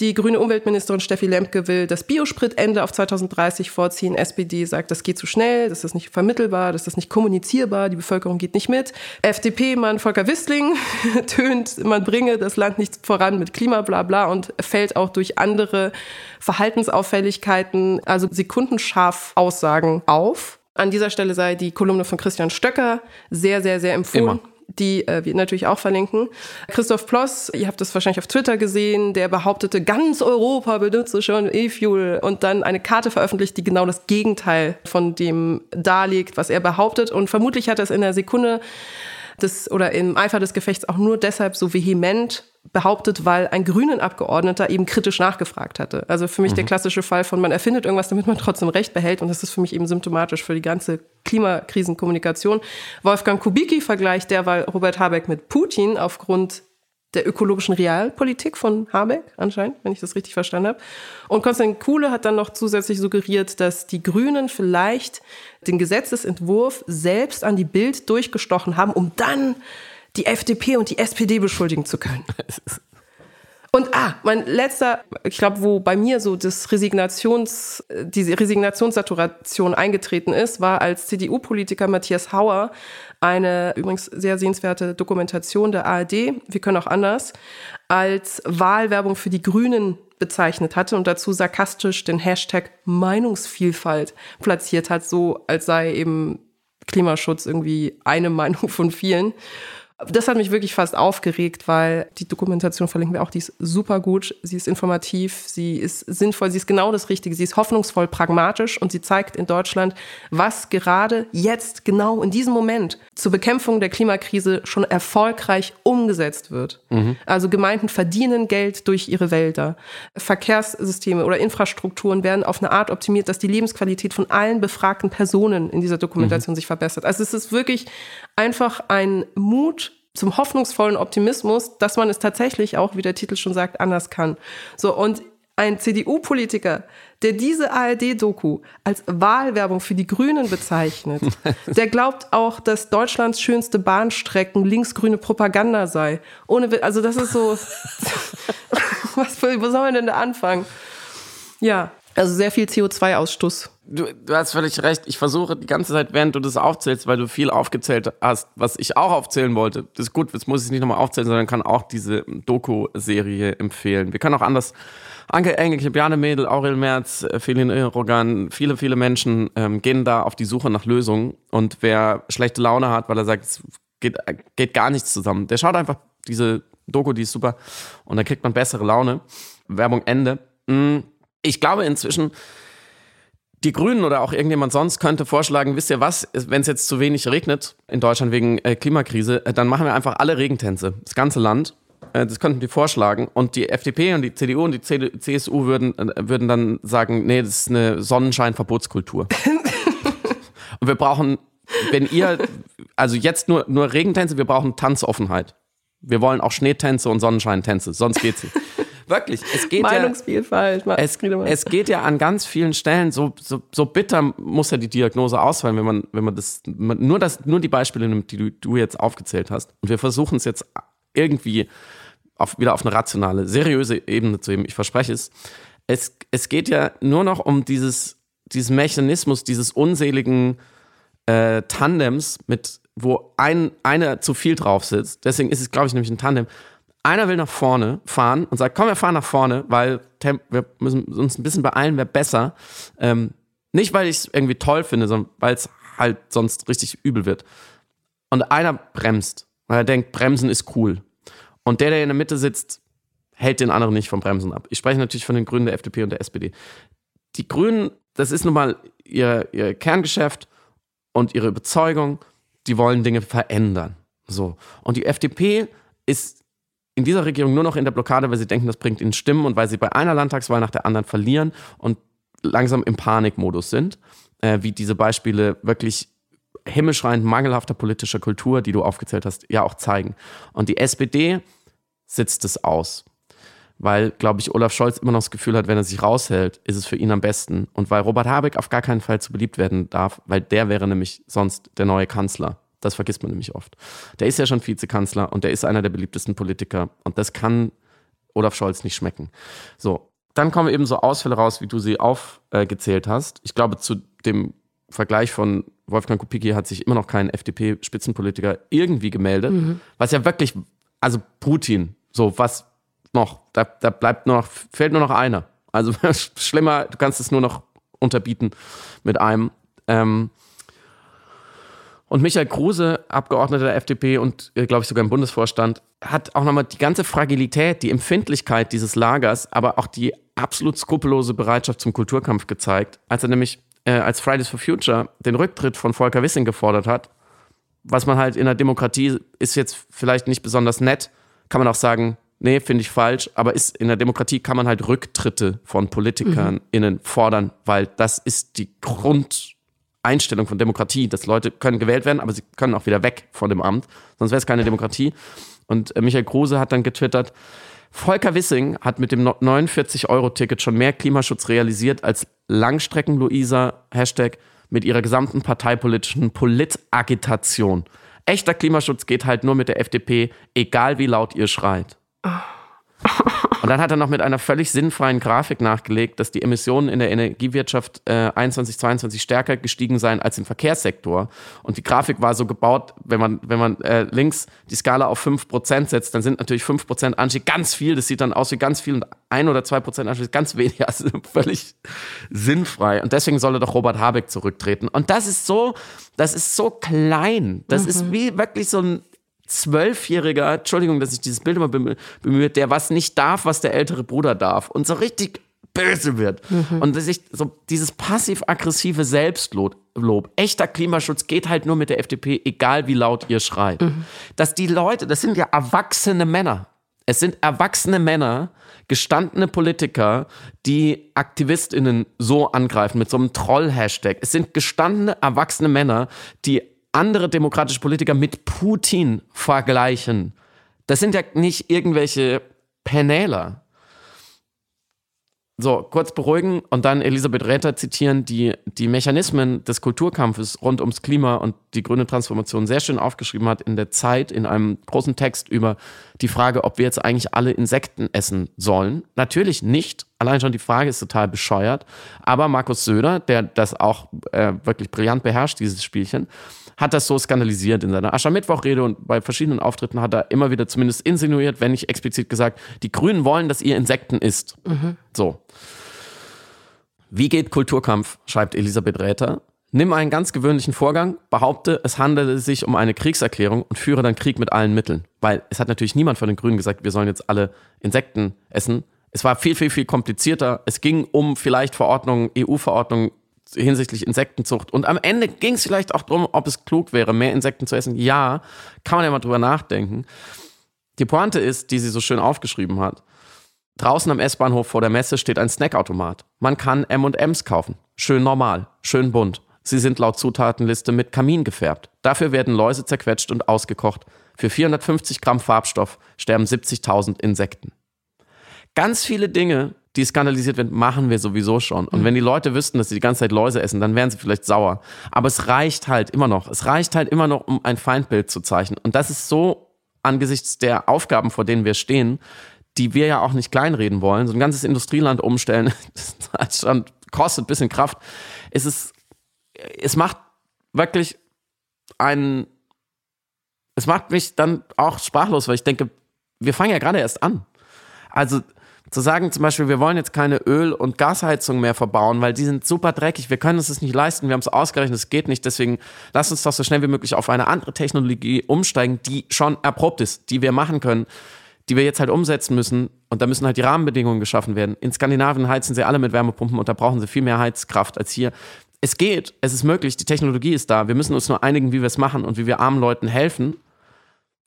Die grüne Umweltministerin Steffi Lemke will das Biospritende auf 2030 vorziehen. SPD sagt, das geht zu schnell, das ist nicht vermittelbar, das ist nicht kommunizierbar, die Bevölkerung geht nicht mit. FDP-Mann Volker Wissling (laughs) tönt, man bringe das Land nicht voran mit Klima, bla bla und fällt auch durch andere Verhaltensauffälligkeiten, also sekundenscharf Aussagen auf. An dieser Stelle sei die Kolumne von Christian Stöcker sehr, sehr, sehr empfohlen. Immer die äh, wir natürlich auch verlinken. Christoph Ploss, ihr habt das wahrscheinlich auf Twitter gesehen, der behauptete, ganz Europa benutze schon E-Fuel und dann eine Karte veröffentlicht, die genau das Gegenteil von dem darlegt, was er behauptet. Und vermutlich hat er es in der Sekunde des, oder im Eifer des Gefechts auch nur deshalb so vehement behauptet, weil ein grünen Abgeordneter eben kritisch nachgefragt hatte. Also für mich mhm. der klassische Fall von, man erfindet irgendwas, damit man trotzdem Recht behält. Und das ist für mich eben symptomatisch für die ganze Klimakrisenkommunikation. Wolfgang Kubicki vergleicht derweil Robert Habeck mit Putin aufgrund der ökologischen Realpolitik von Habeck anscheinend, wenn ich das richtig verstanden habe. Und Konstantin Kuhle hat dann noch zusätzlich suggeriert, dass die Grünen vielleicht den Gesetzesentwurf selbst an die Bild durchgestochen haben, um dann die FDP und die SPD beschuldigen zu können. Und ah, mein letzter, ich glaube, wo bei mir so das Resignations, diese Resignationssaturation eingetreten ist, war als CDU-Politiker Matthias Hauer eine übrigens sehr sehenswerte Dokumentation der ARD, wir können auch anders, als Wahlwerbung für die Grünen bezeichnet hatte und dazu sarkastisch den Hashtag Meinungsvielfalt platziert hat, so als sei eben Klimaschutz irgendwie eine Meinung von vielen. Das hat mich wirklich fast aufgeregt, weil die Dokumentation verlinken wir auch, die ist super gut, sie ist informativ, sie ist sinnvoll, sie ist genau das Richtige, sie ist hoffnungsvoll pragmatisch und sie zeigt in Deutschland, was gerade jetzt, genau in diesem Moment zur Bekämpfung der Klimakrise schon erfolgreich umgesetzt wird. Mhm. Also Gemeinden verdienen Geld durch ihre Wälder. Verkehrssysteme oder Infrastrukturen werden auf eine Art optimiert, dass die Lebensqualität von allen befragten Personen in dieser Dokumentation mhm. sich verbessert. Also es ist wirklich einfach ein Mut zum hoffnungsvollen Optimismus, dass man es tatsächlich auch, wie der Titel schon sagt, anders kann. So, und ein CDU-Politiker, der diese ARD-Doku als Wahlwerbung für die Grünen bezeichnet, (laughs) der glaubt auch, dass Deutschlands schönste Bahnstrecken linksgrüne Propaganda sei. Ohne, also das ist so, (laughs) (laughs) was, wo soll man denn da anfangen? Ja, also sehr viel CO2-Ausstoß du, du hast völlig recht. Ich versuche die ganze Zeit, während du das aufzählst, weil du viel aufgezählt hast, was ich auch aufzählen wollte. Das ist gut, jetzt muss ich nicht nochmal aufzählen, sondern kann auch diese Doku-Serie empfehlen. Wir können auch anders. Anke Engelke, Bjarne Mädel, Aurel Merz, äh, Felin Rogan, viele, viele Menschen ähm, gehen da auf die Suche nach Lösungen. Und wer schlechte Laune hat, weil er sagt, es geht, geht gar nichts zusammen, der schaut einfach diese Doku, die ist super. Und dann kriegt man bessere Laune. Werbung Ende. Hm, ich glaube inzwischen, die Grünen oder auch irgendjemand sonst könnte vorschlagen, wisst ihr was, wenn es jetzt zu wenig regnet in Deutschland wegen äh, Klimakrise, äh, dann machen wir einfach alle Regentänze, das ganze Land. Äh, das könnten die vorschlagen. Und die FDP und die CDU und die CSU würden, äh, würden dann sagen, nee, das ist eine Sonnenscheinverbotskultur. (laughs) und wir brauchen, wenn ihr, also jetzt nur, nur Regentänze, wir brauchen Tanzoffenheit. Wir wollen auch Schneetänze und Sonnenscheintänze, sonst geht's nicht. Wirklich, es geht Meinungsvielfalt. Ja, es, es, geht ja an ganz vielen Stellen, so, so, so bitter muss ja die Diagnose ausfallen, wenn man, wenn man das, nur das, nur die Beispiele nimmt, die du, du jetzt aufgezählt hast. Und wir versuchen es jetzt irgendwie auf, wieder auf eine rationale, seriöse Ebene zu heben. Ich verspreche es. Es, es geht ja nur noch um dieses, dieses Mechanismus, dieses unseligen äh, Tandems, mit, wo ein, einer zu viel drauf sitzt. Deswegen ist es, glaube ich, nämlich ein Tandem einer will nach vorne fahren und sagt, komm, wir fahren nach vorne, weil wir müssen uns ein bisschen beeilen, wäre besser. Ähm, nicht, weil ich es irgendwie toll finde, sondern weil es halt sonst richtig übel wird. Und einer bremst, weil er denkt, Bremsen ist cool. Und der, der in der Mitte sitzt, hält den anderen nicht vom Bremsen ab. Ich spreche natürlich von den Grünen der FDP und der SPD. Die Grünen, das ist nun mal ihr, ihr Kerngeschäft und ihre Überzeugung, die wollen Dinge verändern. So. Und die FDP ist in dieser Regierung nur noch in der Blockade, weil sie denken, das bringt ihnen Stimmen und weil sie bei einer Landtagswahl nach der anderen verlieren und langsam im Panikmodus sind, äh, wie diese Beispiele wirklich himmelschreiend mangelhafter politischer Kultur, die du aufgezählt hast, ja auch zeigen. Und die SPD sitzt es aus. weil, glaube ich, Olaf Scholz immer noch das Gefühl hat, wenn er sich raushält, ist es für ihn am besten. Und weil Robert Habeck auf gar keinen Fall zu beliebt werden darf, weil der wäre nämlich sonst der neue Kanzler. Das vergisst man nämlich oft. Der ist ja schon Vizekanzler und der ist einer der beliebtesten Politiker. Und das kann Olaf Scholz nicht schmecken. So, dann kommen eben so Ausfälle raus, wie du sie aufgezählt äh, hast. Ich glaube, zu dem Vergleich von Wolfgang Kubicki hat sich immer noch kein FDP-Spitzenpolitiker irgendwie gemeldet. Mhm. Was ja wirklich, also Putin, so was noch, da, da bleibt nur noch, fehlt nur noch einer. Also (laughs) schlimmer, du kannst es nur noch unterbieten mit einem. Ähm, und Michael Kruse, Abgeordneter der FDP und, äh, glaube ich, sogar im Bundesvorstand, hat auch nochmal die ganze Fragilität, die Empfindlichkeit dieses Lagers, aber auch die absolut skrupellose Bereitschaft zum Kulturkampf gezeigt, als er nämlich äh, als Fridays for Future den Rücktritt von Volker Wissing gefordert hat. Was man halt in der Demokratie ist jetzt vielleicht nicht besonders nett, kann man auch sagen, nee, finde ich falsch, aber ist in der Demokratie kann man halt Rücktritte von Politikern mhm. innen fordern, weil das ist die Grund Einstellung von Demokratie, dass Leute können gewählt werden, aber sie können auch wieder weg von dem Amt, sonst wäre es keine Demokratie. Und äh, Michael Kruse hat dann getwittert, Volker Wissing hat mit dem 49-Euro-Ticket schon mehr Klimaschutz realisiert als Langstrecken-Luisa, Hashtag, mit ihrer gesamten parteipolitischen Politagitation. Echter Klimaschutz geht halt nur mit der FDP, egal wie laut ihr schreit. Oh. Und dann hat er noch mit einer völlig sinnfreien Grafik nachgelegt, dass die Emissionen in der Energiewirtschaft äh, 21, 22 stärker gestiegen seien als im Verkehrssektor. Und die Grafik war so gebaut, wenn man, wenn man äh, links die Skala auf 5% setzt, dann sind natürlich 5% Anstieg ganz viel. Das sieht dann aus wie ganz viel und ein oder zwei Prozent Anstieg ganz wenig. (laughs) Also völlig sinnfrei. Und deswegen solle doch Robert Habeck zurücktreten. Und das ist so, das ist so klein. Das mhm. ist wie wirklich so ein Zwölfjähriger, Entschuldigung, dass ich dieses Bild immer bemühe, der was nicht darf, was der ältere Bruder darf und so richtig böse wird. Mhm. Und sich so dieses passiv-aggressive Selbstlob, Lob, echter Klimaschutz geht halt nur mit der FDP, egal wie laut ihr schreit. Mhm. Dass die Leute, das sind ja erwachsene Männer. Es sind erwachsene Männer, gestandene Politiker, die AktivistInnen so angreifen mit so einem Troll-Hashtag. Es sind gestandene, erwachsene Männer, die andere demokratische Politiker mit Putin vergleichen. Das sind ja nicht irgendwelche Penäler. So, kurz beruhigen und dann Elisabeth Räther zitieren, die die Mechanismen des Kulturkampfes rund ums Klima und die grüne Transformation sehr schön aufgeschrieben hat in der Zeit in einem großen Text über die Frage, ob wir jetzt eigentlich alle Insekten essen sollen. Natürlich nicht. Allein schon die Frage ist total bescheuert. Aber Markus Söder, der das auch äh, wirklich brillant beherrscht, dieses Spielchen, hat das so skandalisiert in seiner Aschermittwochrede und bei verschiedenen Auftritten hat er immer wieder zumindest insinuiert, wenn nicht explizit gesagt, die Grünen wollen, dass ihr Insekten isst. Mhm. So. Wie geht Kulturkampf, schreibt Elisabeth Räther. Nimm einen ganz gewöhnlichen Vorgang, behaupte, es handele sich um eine Kriegserklärung und führe dann Krieg mit allen Mitteln. Weil es hat natürlich niemand von den Grünen gesagt, wir sollen jetzt alle Insekten essen. Es war viel, viel, viel komplizierter. Es ging um vielleicht Verordnungen, EU-Verordnungen hinsichtlich Insektenzucht. Und am Ende ging es vielleicht auch darum, ob es klug wäre, mehr Insekten zu essen. Ja, kann man ja mal drüber nachdenken. Die Pointe ist, die sie so schön aufgeschrieben hat. Draußen am S-Bahnhof vor der Messe steht ein Snackautomat. Man kann M&M's kaufen. Schön normal, schön bunt. Sie sind laut Zutatenliste mit Kamin gefärbt. Dafür werden Läuse zerquetscht und ausgekocht. Für 450 Gramm Farbstoff sterben 70.000 Insekten. Ganz viele Dinge, die skandalisiert werden, machen wir sowieso schon. Und mhm. wenn die Leute wüssten, dass sie die ganze Zeit Läuse essen, dann wären sie vielleicht sauer. Aber es reicht halt immer noch. Es reicht halt immer noch, um ein Feindbild zu zeichnen. Und das ist so angesichts der Aufgaben, vor denen wir stehen, die wir ja auch nicht kleinreden wollen. So ein ganzes Industrieland umstellen, (laughs) das kostet ein bisschen Kraft. Es ist, es macht wirklich einen, es macht mich dann auch sprachlos, weil ich denke, wir fangen ja gerade erst an. Also, zu sagen zum Beispiel, wir wollen jetzt keine Öl- und Gasheizung mehr verbauen, weil die sind super dreckig, wir können uns das nicht leisten, wir haben es ausgerechnet, es geht nicht, deswegen lass uns doch so schnell wie möglich auf eine andere Technologie umsteigen, die schon erprobt ist, die wir machen können, die wir jetzt halt umsetzen müssen und da müssen halt die Rahmenbedingungen geschaffen werden. In Skandinavien heizen sie alle mit Wärmepumpen und da brauchen sie viel mehr Heizkraft als hier. Es geht, es ist möglich, die Technologie ist da, wir müssen uns nur einigen, wie wir es machen und wie wir armen Leuten helfen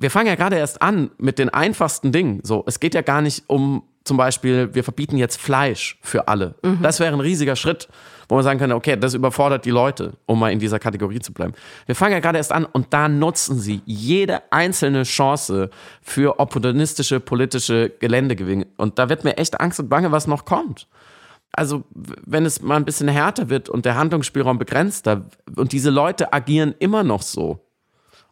wir fangen ja gerade erst an mit den einfachsten Dingen. So, es geht ja gar nicht um zum Beispiel, wir verbieten jetzt Fleisch für alle. Mhm. Das wäre ein riesiger Schritt, wo man sagen könnte, okay, das überfordert die Leute, um mal in dieser Kategorie zu bleiben. Wir fangen ja gerade erst an und da nutzen sie jede einzelne Chance für opportunistische politische Geländegewinne. Und da wird mir echt Angst und Bange, was noch kommt. Also, wenn es mal ein bisschen härter wird und der Handlungsspielraum begrenzter und diese Leute agieren immer noch so,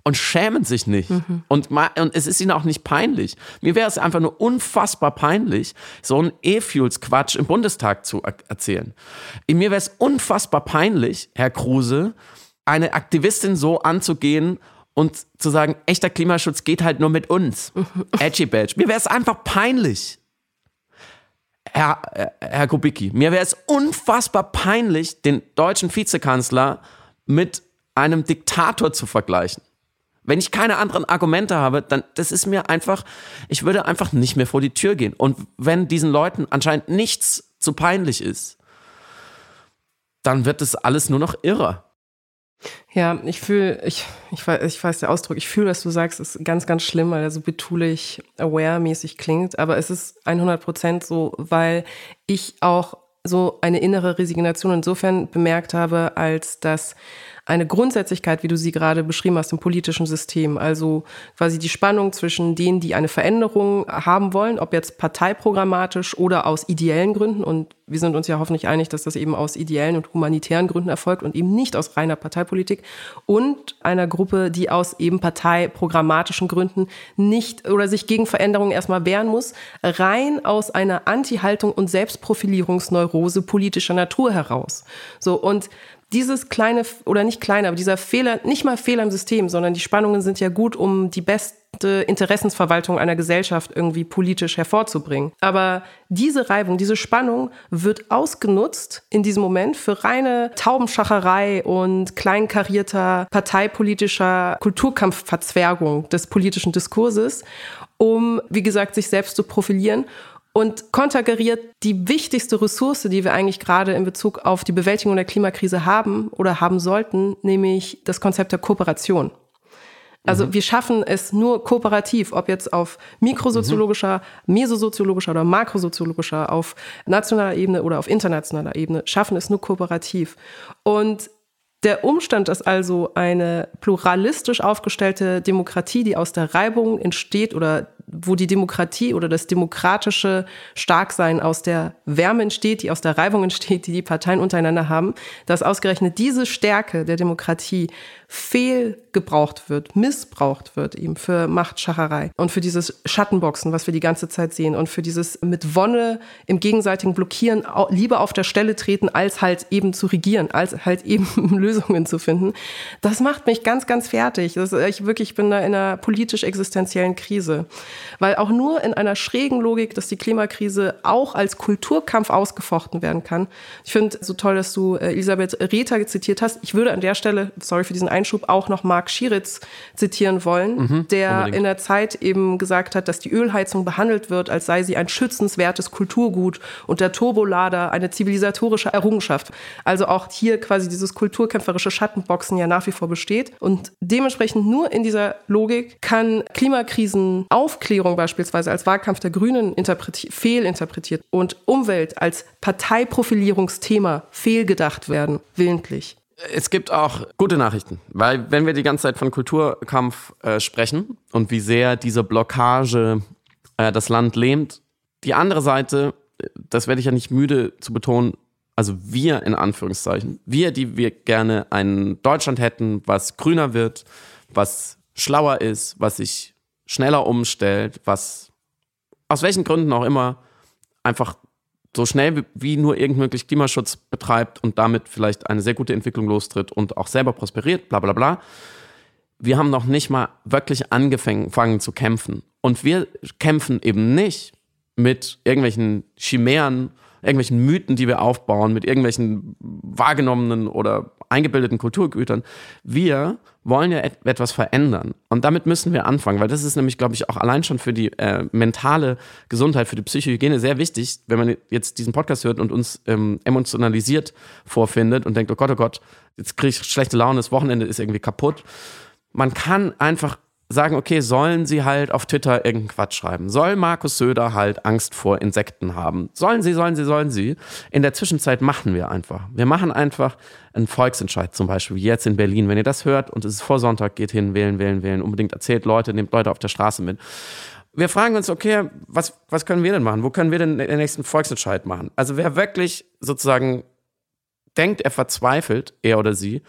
und schämen sich nicht. Mhm. Und, und es ist ihnen auch nicht peinlich. Mir wäre es einfach nur unfassbar peinlich, so einen E-Fuels-Quatsch im Bundestag zu erzählen. Mir wäre es unfassbar peinlich, Herr Kruse, eine Aktivistin so anzugehen und zu sagen, echter Klimaschutz geht halt nur mit uns. (laughs) Edgy Badge. Mir wäre es einfach peinlich. Herr, äh, Herr Kubicki, mir wäre es unfassbar peinlich, den deutschen Vizekanzler mit einem Diktator zu vergleichen. Wenn ich keine anderen Argumente habe, dann das ist mir einfach, ich würde einfach nicht mehr vor die Tür gehen. Und wenn diesen Leuten anscheinend nichts zu peinlich ist, dann wird das alles nur noch irrer. Ja, ich fühle, ich, ich, weiß, ich weiß der Ausdruck, ich fühle, dass du sagst, ist ganz, ganz schlimm, weil er so betulich, aware-mäßig klingt, aber es ist 100 Prozent so, weil ich auch so eine innere Resignation insofern bemerkt habe, als dass eine Grundsätzlichkeit, wie du sie gerade beschrieben hast, im politischen System. Also quasi die Spannung zwischen denen, die eine Veränderung haben wollen, ob jetzt parteiprogrammatisch oder aus ideellen Gründen. Und wir sind uns ja hoffentlich einig, dass das eben aus ideellen und humanitären Gründen erfolgt und eben nicht aus reiner Parteipolitik. Und einer Gruppe, die aus eben parteiprogrammatischen Gründen nicht oder sich gegen Veränderungen erstmal wehren muss, rein aus einer Anti-Haltung und Selbstprofilierungsneurose politischer Natur heraus. So, und dieses kleine oder nicht kleine, aber dieser Fehler, nicht mal Fehler im System, sondern die Spannungen sind ja gut, um die beste Interessensverwaltung einer Gesellschaft irgendwie politisch hervorzubringen. Aber diese Reibung, diese Spannung wird ausgenutzt in diesem Moment für reine Taubenschacherei und kleinkarierter parteipolitischer Kulturkampfverzwergung des politischen Diskurses, um, wie gesagt, sich selbst zu profilieren und konterkariert die wichtigste Ressource, die wir eigentlich gerade in Bezug auf die Bewältigung der Klimakrise haben oder haben sollten, nämlich das Konzept der Kooperation. Also mhm. wir schaffen es nur kooperativ, ob jetzt auf mikrosoziologischer, mhm. mesosoziologischer oder makrosoziologischer, auf nationaler Ebene oder auf internationaler Ebene, schaffen es nur kooperativ. Und der Umstand, dass also eine pluralistisch aufgestellte Demokratie, die aus der Reibung entsteht oder wo die Demokratie oder das demokratische Starksein aus der Wärme entsteht, die aus der Reibung entsteht, die die Parteien untereinander haben, dass ausgerechnet diese Stärke der Demokratie fehlgebraucht wird, missbraucht wird eben für Machtschacherei und für dieses Schattenboxen, was wir die ganze Zeit sehen und für dieses mit Wonne im gegenseitigen Blockieren lieber auf der Stelle treten, als halt eben zu regieren, als halt eben (laughs) Lösungen zu finden. Das macht mich ganz, ganz fertig. Das, ich wirklich bin da in einer politisch-existenziellen Krise. Weil auch nur in einer schrägen Logik, dass die Klimakrise auch als Kulturkampf ausgefochten werden kann. Ich finde so toll, dass du äh, Elisabeth Rether zitiert hast. Ich würde an der Stelle, sorry für diesen Einschub, auch noch Marc Schieritz zitieren wollen, mhm, der unbedingt. in der Zeit eben gesagt hat, dass die Ölheizung behandelt wird, als sei sie ein schützenswertes Kulturgut und der Turbolader eine zivilisatorische Errungenschaft. Also auch hier quasi dieses kulturkämpferische Schattenboxen ja nach wie vor besteht. Und dementsprechend nur in dieser Logik kann Klimakrisen Aufklärung beispielsweise als Wahlkampf der Grünen fehlinterpretiert und Umwelt als Parteiprofilierungsthema fehlgedacht werden, willentlich. Es gibt auch gute Nachrichten, weil wenn wir die ganze Zeit von Kulturkampf äh, sprechen und wie sehr diese Blockage äh, das Land lähmt, die andere Seite, das werde ich ja nicht müde zu betonen, also wir in Anführungszeichen, wir, die wir gerne ein Deutschland hätten, was grüner wird, was schlauer ist, was sich schneller umstellt, was aus welchen Gründen auch immer einfach so schnell wie nur irgend möglich Klimaschutz betreibt und damit vielleicht eine sehr gute Entwicklung lostritt und auch selber prosperiert, bla bla bla. Wir haben noch nicht mal wirklich angefangen zu kämpfen. Und wir kämpfen eben nicht mit irgendwelchen Chimären, irgendwelchen Mythen, die wir aufbauen, mit irgendwelchen wahrgenommenen oder eingebildeten Kulturgütern. Wir wollen ja et etwas verändern. Und damit müssen wir anfangen, weil das ist nämlich, glaube ich, auch allein schon für die äh, mentale Gesundheit, für die Psychohygiene sehr wichtig, wenn man jetzt diesen Podcast hört und uns ähm, emotionalisiert vorfindet und denkt, oh Gott, oh Gott, jetzt kriege ich schlechte Laune, das Wochenende ist irgendwie kaputt. Man kann einfach sagen, okay, sollen sie halt auf Twitter irgendeinen Quatsch schreiben? Soll Markus Söder halt Angst vor Insekten haben? Sollen sie, sollen sie, sollen sie? In der Zwischenzeit machen wir einfach. Wir machen einfach einen Volksentscheid zum Beispiel, wie jetzt in Berlin. Wenn ihr das hört und es ist vor Sonntag, geht hin, wählen, wählen, wählen. Unbedingt erzählt Leute, nehmt Leute auf der Straße mit. Wir fragen uns, okay, was, was können wir denn machen? Wo können wir denn den nächsten Volksentscheid machen? Also wer wirklich sozusagen denkt, er verzweifelt, er oder sie,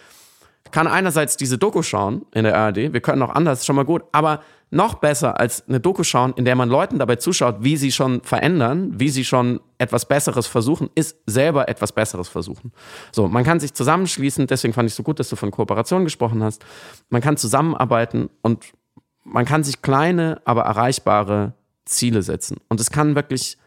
kann einerseits diese Doku schauen in der ARD, wir können auch anders, schon mal gut, aber noch besser als eine Doku schauen, in der man Leuten dabei zuschaut, wie sie schon verändern, wie sie schon etwas Besseres versuchen, ist selber etwas Besseres versuchen. So, man kann sich zusammenschließen, deswegen fand ich so gut, dass du von Kooperation gesprochen hast. Man kann zusammenarbeiten und man kann sich kleine, aber erreichbare Ziele setzen. Und es kann wirklich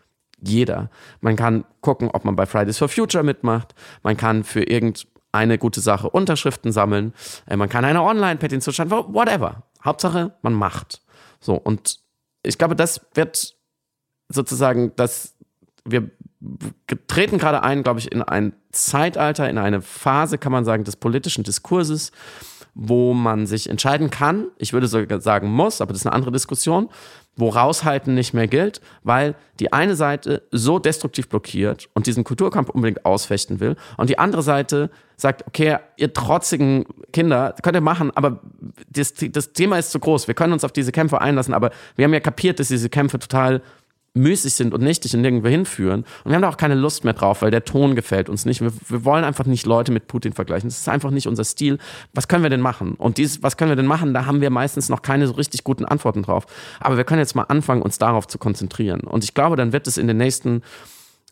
jeder. Man kann gucken, ob man bei Fridays for Future mitmacht. Man kann für irgendein eine gute Sache Unterschriften sammeln, äh, man kann eine Online-Petition schreiben, whatever. Hauptsache, man macht. So, und ich glaube, das wird sozusagen, dass wir treten gerade ein, glaube ich, in ein Zeitalter, in eine Phase, kann man sagen, des politischen Diskurses, wo man sich entscheiden kann, ich würde sogar sagen muss, aber das ist eine andere Diskussion, wo raushalten nicht mehr gilt, weil die eine Seite so destruktiv blockiert und diesen Kulturkampf unbedingt ausfechten will und die andere Seite sagt, okay, ihr trotzigen Kinder, könnt ihr machen, aber das, das Thema ist zu groß, wir können uns auf diese Kämpfe einlassen, aber wir haben ja kapiert, dass diese Kämpfe total müßig sind und nichtig und nirgendwo hinführen. Und wir haben da auch keine Lust mehr drauf, weil der Ton gefällt uns nicht. Wir, wir, wollen einfach nicht Leute mit Putin vergleichen. Das ist einfach nicht unser Stil. Was können wir denn machen? Und dieses, was können wir denn machen, da haben wir meistens noch keine so richtig guten Antworten drauf. Aber wir können jetzt mal anfangen, uns darauf zu konzentrieren. Und ich glaube, dann wird es in den nächsten,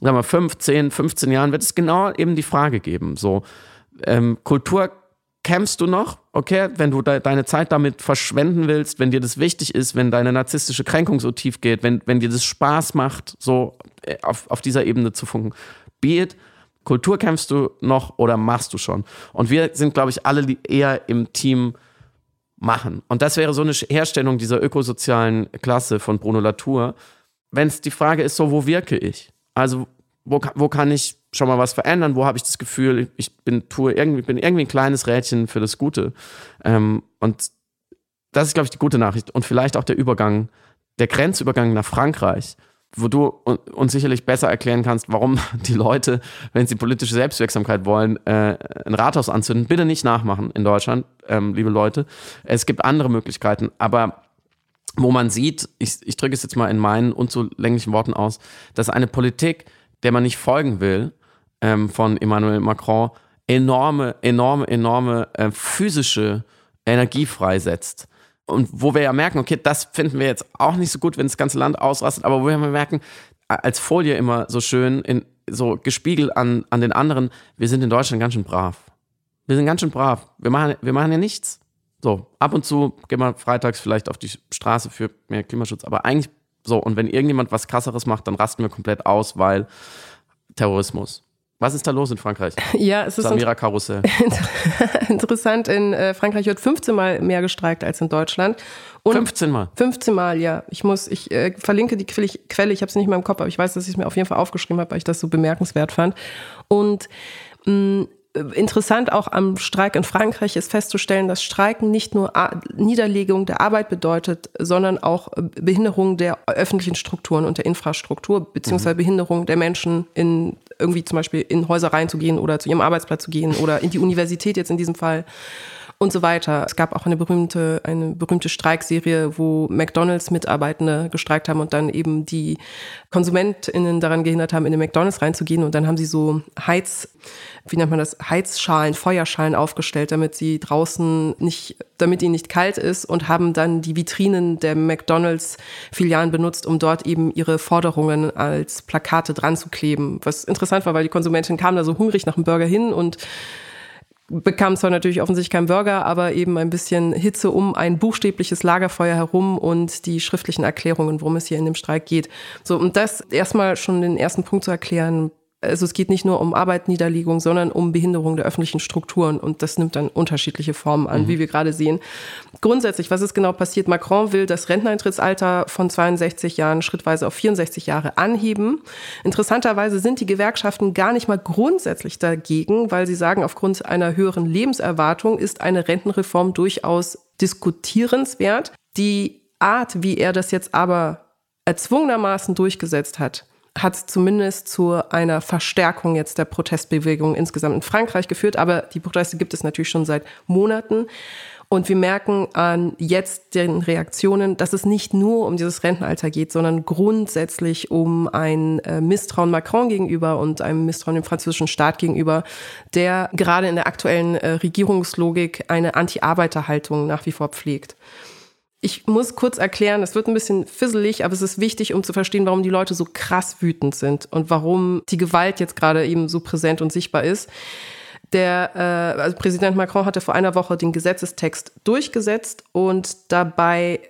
sagen wir, fünf, zehn, 15 Jahren, wird es genau eben die Frage geben. So, ähm, Kultur kämpfst du noch, okay, wenn du de deine Zeit damit verschwenden willst, wenn dir das wichtig ist, wenn deine narzisstische Kränkung so tief geht, wenn, wenn dir das Spaß macht, so äh, auf, auf dieser Ebene zu funken. Be it, Kultur kämpfst du noch oder machst du schon? Und wir sind, glaube ich, alle eher im Team machen. Und das wäre so eine Herstellung dieser ökosozialen Klasse von Bruno Latour. Wenn es die Frage ist, so, wo wirke ich? Also, wo, wo kann ich schon mal was verändern? Wo habe ich das Gefühl, ich bin, tue irgendwie, bin irgendwie ein kleines Rädchen für das Gute? Ähm, und das ist, glaube ich, die gute Nachricht. Und vielleicht auch der Übergang, der Grenzübergang nach Frankreich, wo du uns sicherlich besser erklären kannst, warum (laughs) die Leute, wenn sie politische Selbstwirksamkeit wollen, äh, ein Rathaus anzünden. Bitte nicht nachmachen in Deutschland, ähm, liebe Leute. Es gibt andere Möglichkeiten, aber wo man sieht, ich, ich drücke es jetzt mal in meinen unzulänglichen Worten aus, dass eine Politik, der man nicht folgen will, ähm, von Emmanuel Macron enorme, enorme, enorme äh, physische Energie freisetzt. Und wo wir ja merken, okay, das finden wir jetzt auch nicht so gut, wenn das ganze Land ausrastet, aber wo wir merken, als Folie immer so schön, in, so gespiegelt an, an den anderen, wir sind in Deutschland ganz schön brav. Wir sind ganz schön brav. Wir machen, wir machen ja nichts. So, ab und zu gehen wir freitags vielleicht auf die Straße für mehr Klimaschutz, aber eigentlich so. Und wenn irgendjemand was krasseres macht, dann rasten wir komplett aus, weil Terrorismus. Was ist da los in Frankreich? (laughs) Ja, es ist Samira Karussell. (laughs) interessant. In äh, Frankreich wird 15 Mal mehr gestreikt als in Deutschland. Und 15 Mal? 15 Mal, ja. Ich muss, ich äh, verlinke die Quelle, ich habe es nicht mehr im Kopf, aber ich weiß, dass ich es mir auf jeden Fall aufgeschrieben habe, weil ich das so bemerkenswert fand. Und mh, Interessant auch am Streik in Frankreich ist festzustellen, dass Streiken nicht nur Niederlegung der Arbeit bedeutet, sondern auch äh, Behinderung der öffentlichen Strukturen und der Infrastruktur, beziehungsweise mhm. Behinderung der Menschen in irgendwie zum Beispiel in Häuser reinzugehen oder zu ihrem Arbeitsplatz zu gehen oder in die Universität jetzt in diesem Fall und so weiter. Es gab auch eine berühmte, eine berühmte Streikserie, wo McDonalds Mitarbeitende gestreikt haben und dann eben die KonsumentInnen daran gehindert haben, in den McDonalds reinzugehen und dann haben sie so Heiz, wie nennt man das, Heizschalen, Feuerschalen aufgestellt, damit sie draußen nicht, damit ihnen nicht kalt ist und haben dann die Vitrinen der McDonalds-Filialen benutzt, um dort eben ihre Forderungen als Plakate dran zu kleben. Was interessant war, weil die Konsumentin kam da so hungrig nach dem Burger hin und bekam zwar natürlich offensichtlich kein Burger, aber eben ein bisschen Hitze um ein buchstäbliches Lagerfeuer herum und die schriftlichen Erklärungen, worum es hier in dem Streik geht. So, und das erstmal schon den ersten Punkt zu erklären, also es geht nicht nur um Arbeitniederlegung, sondern um Behinderung der öffentlichen Strukturen und das nimmt dann unterschiedliche Formen an, mhm. wie wir gerade sehen. Grundsätzlich, was ist genau passiert? Macron will das Renteneintrittsalter von 62 Jahren schrittweise auf 64 Jahre anheben. Interessanterweise sind die Gewerkschaften gar nicht mal grundsätzlich dagegen, weil sie sagen, aufgrund einer höheren Lebenserwartung ist eine Rentenreform durchaus diskutierenswert. Die Art, wie er das jetzt aber erzwungenermaßen durchgesetzt hat, hat zumindest zu einer Verstärkung jetzt der Protestbewegung insgesamt in Frankreich geführt. Aber die Proteste gibt es natürlich schon seit Monaten. Und wir merken an jetzt den Reaktionen, dass es nicht nur um dieses Rentenalter geht, sondern grundsätzlich um ein äh, Misstrauen Macron gegenüber und ein Misstrauen dem französischen Staat gegenüber, der gerade in der aktuellen äh, Regierungslogik eine Anti-Arbeiter-Haltung nach wie vor pflegt. Ich muss kurz erklären, es wird ein bisschen fisselig, aber es ist wichtig, um zu verstehen, warum die Leute so krass wütend sind und warum die Gewalt jetzt gerade eben so präsent und sichtbar ist. Der äh, also Präsident Macron hatte vor einer Woche den Gesetzestext durchgesetzt und dabei,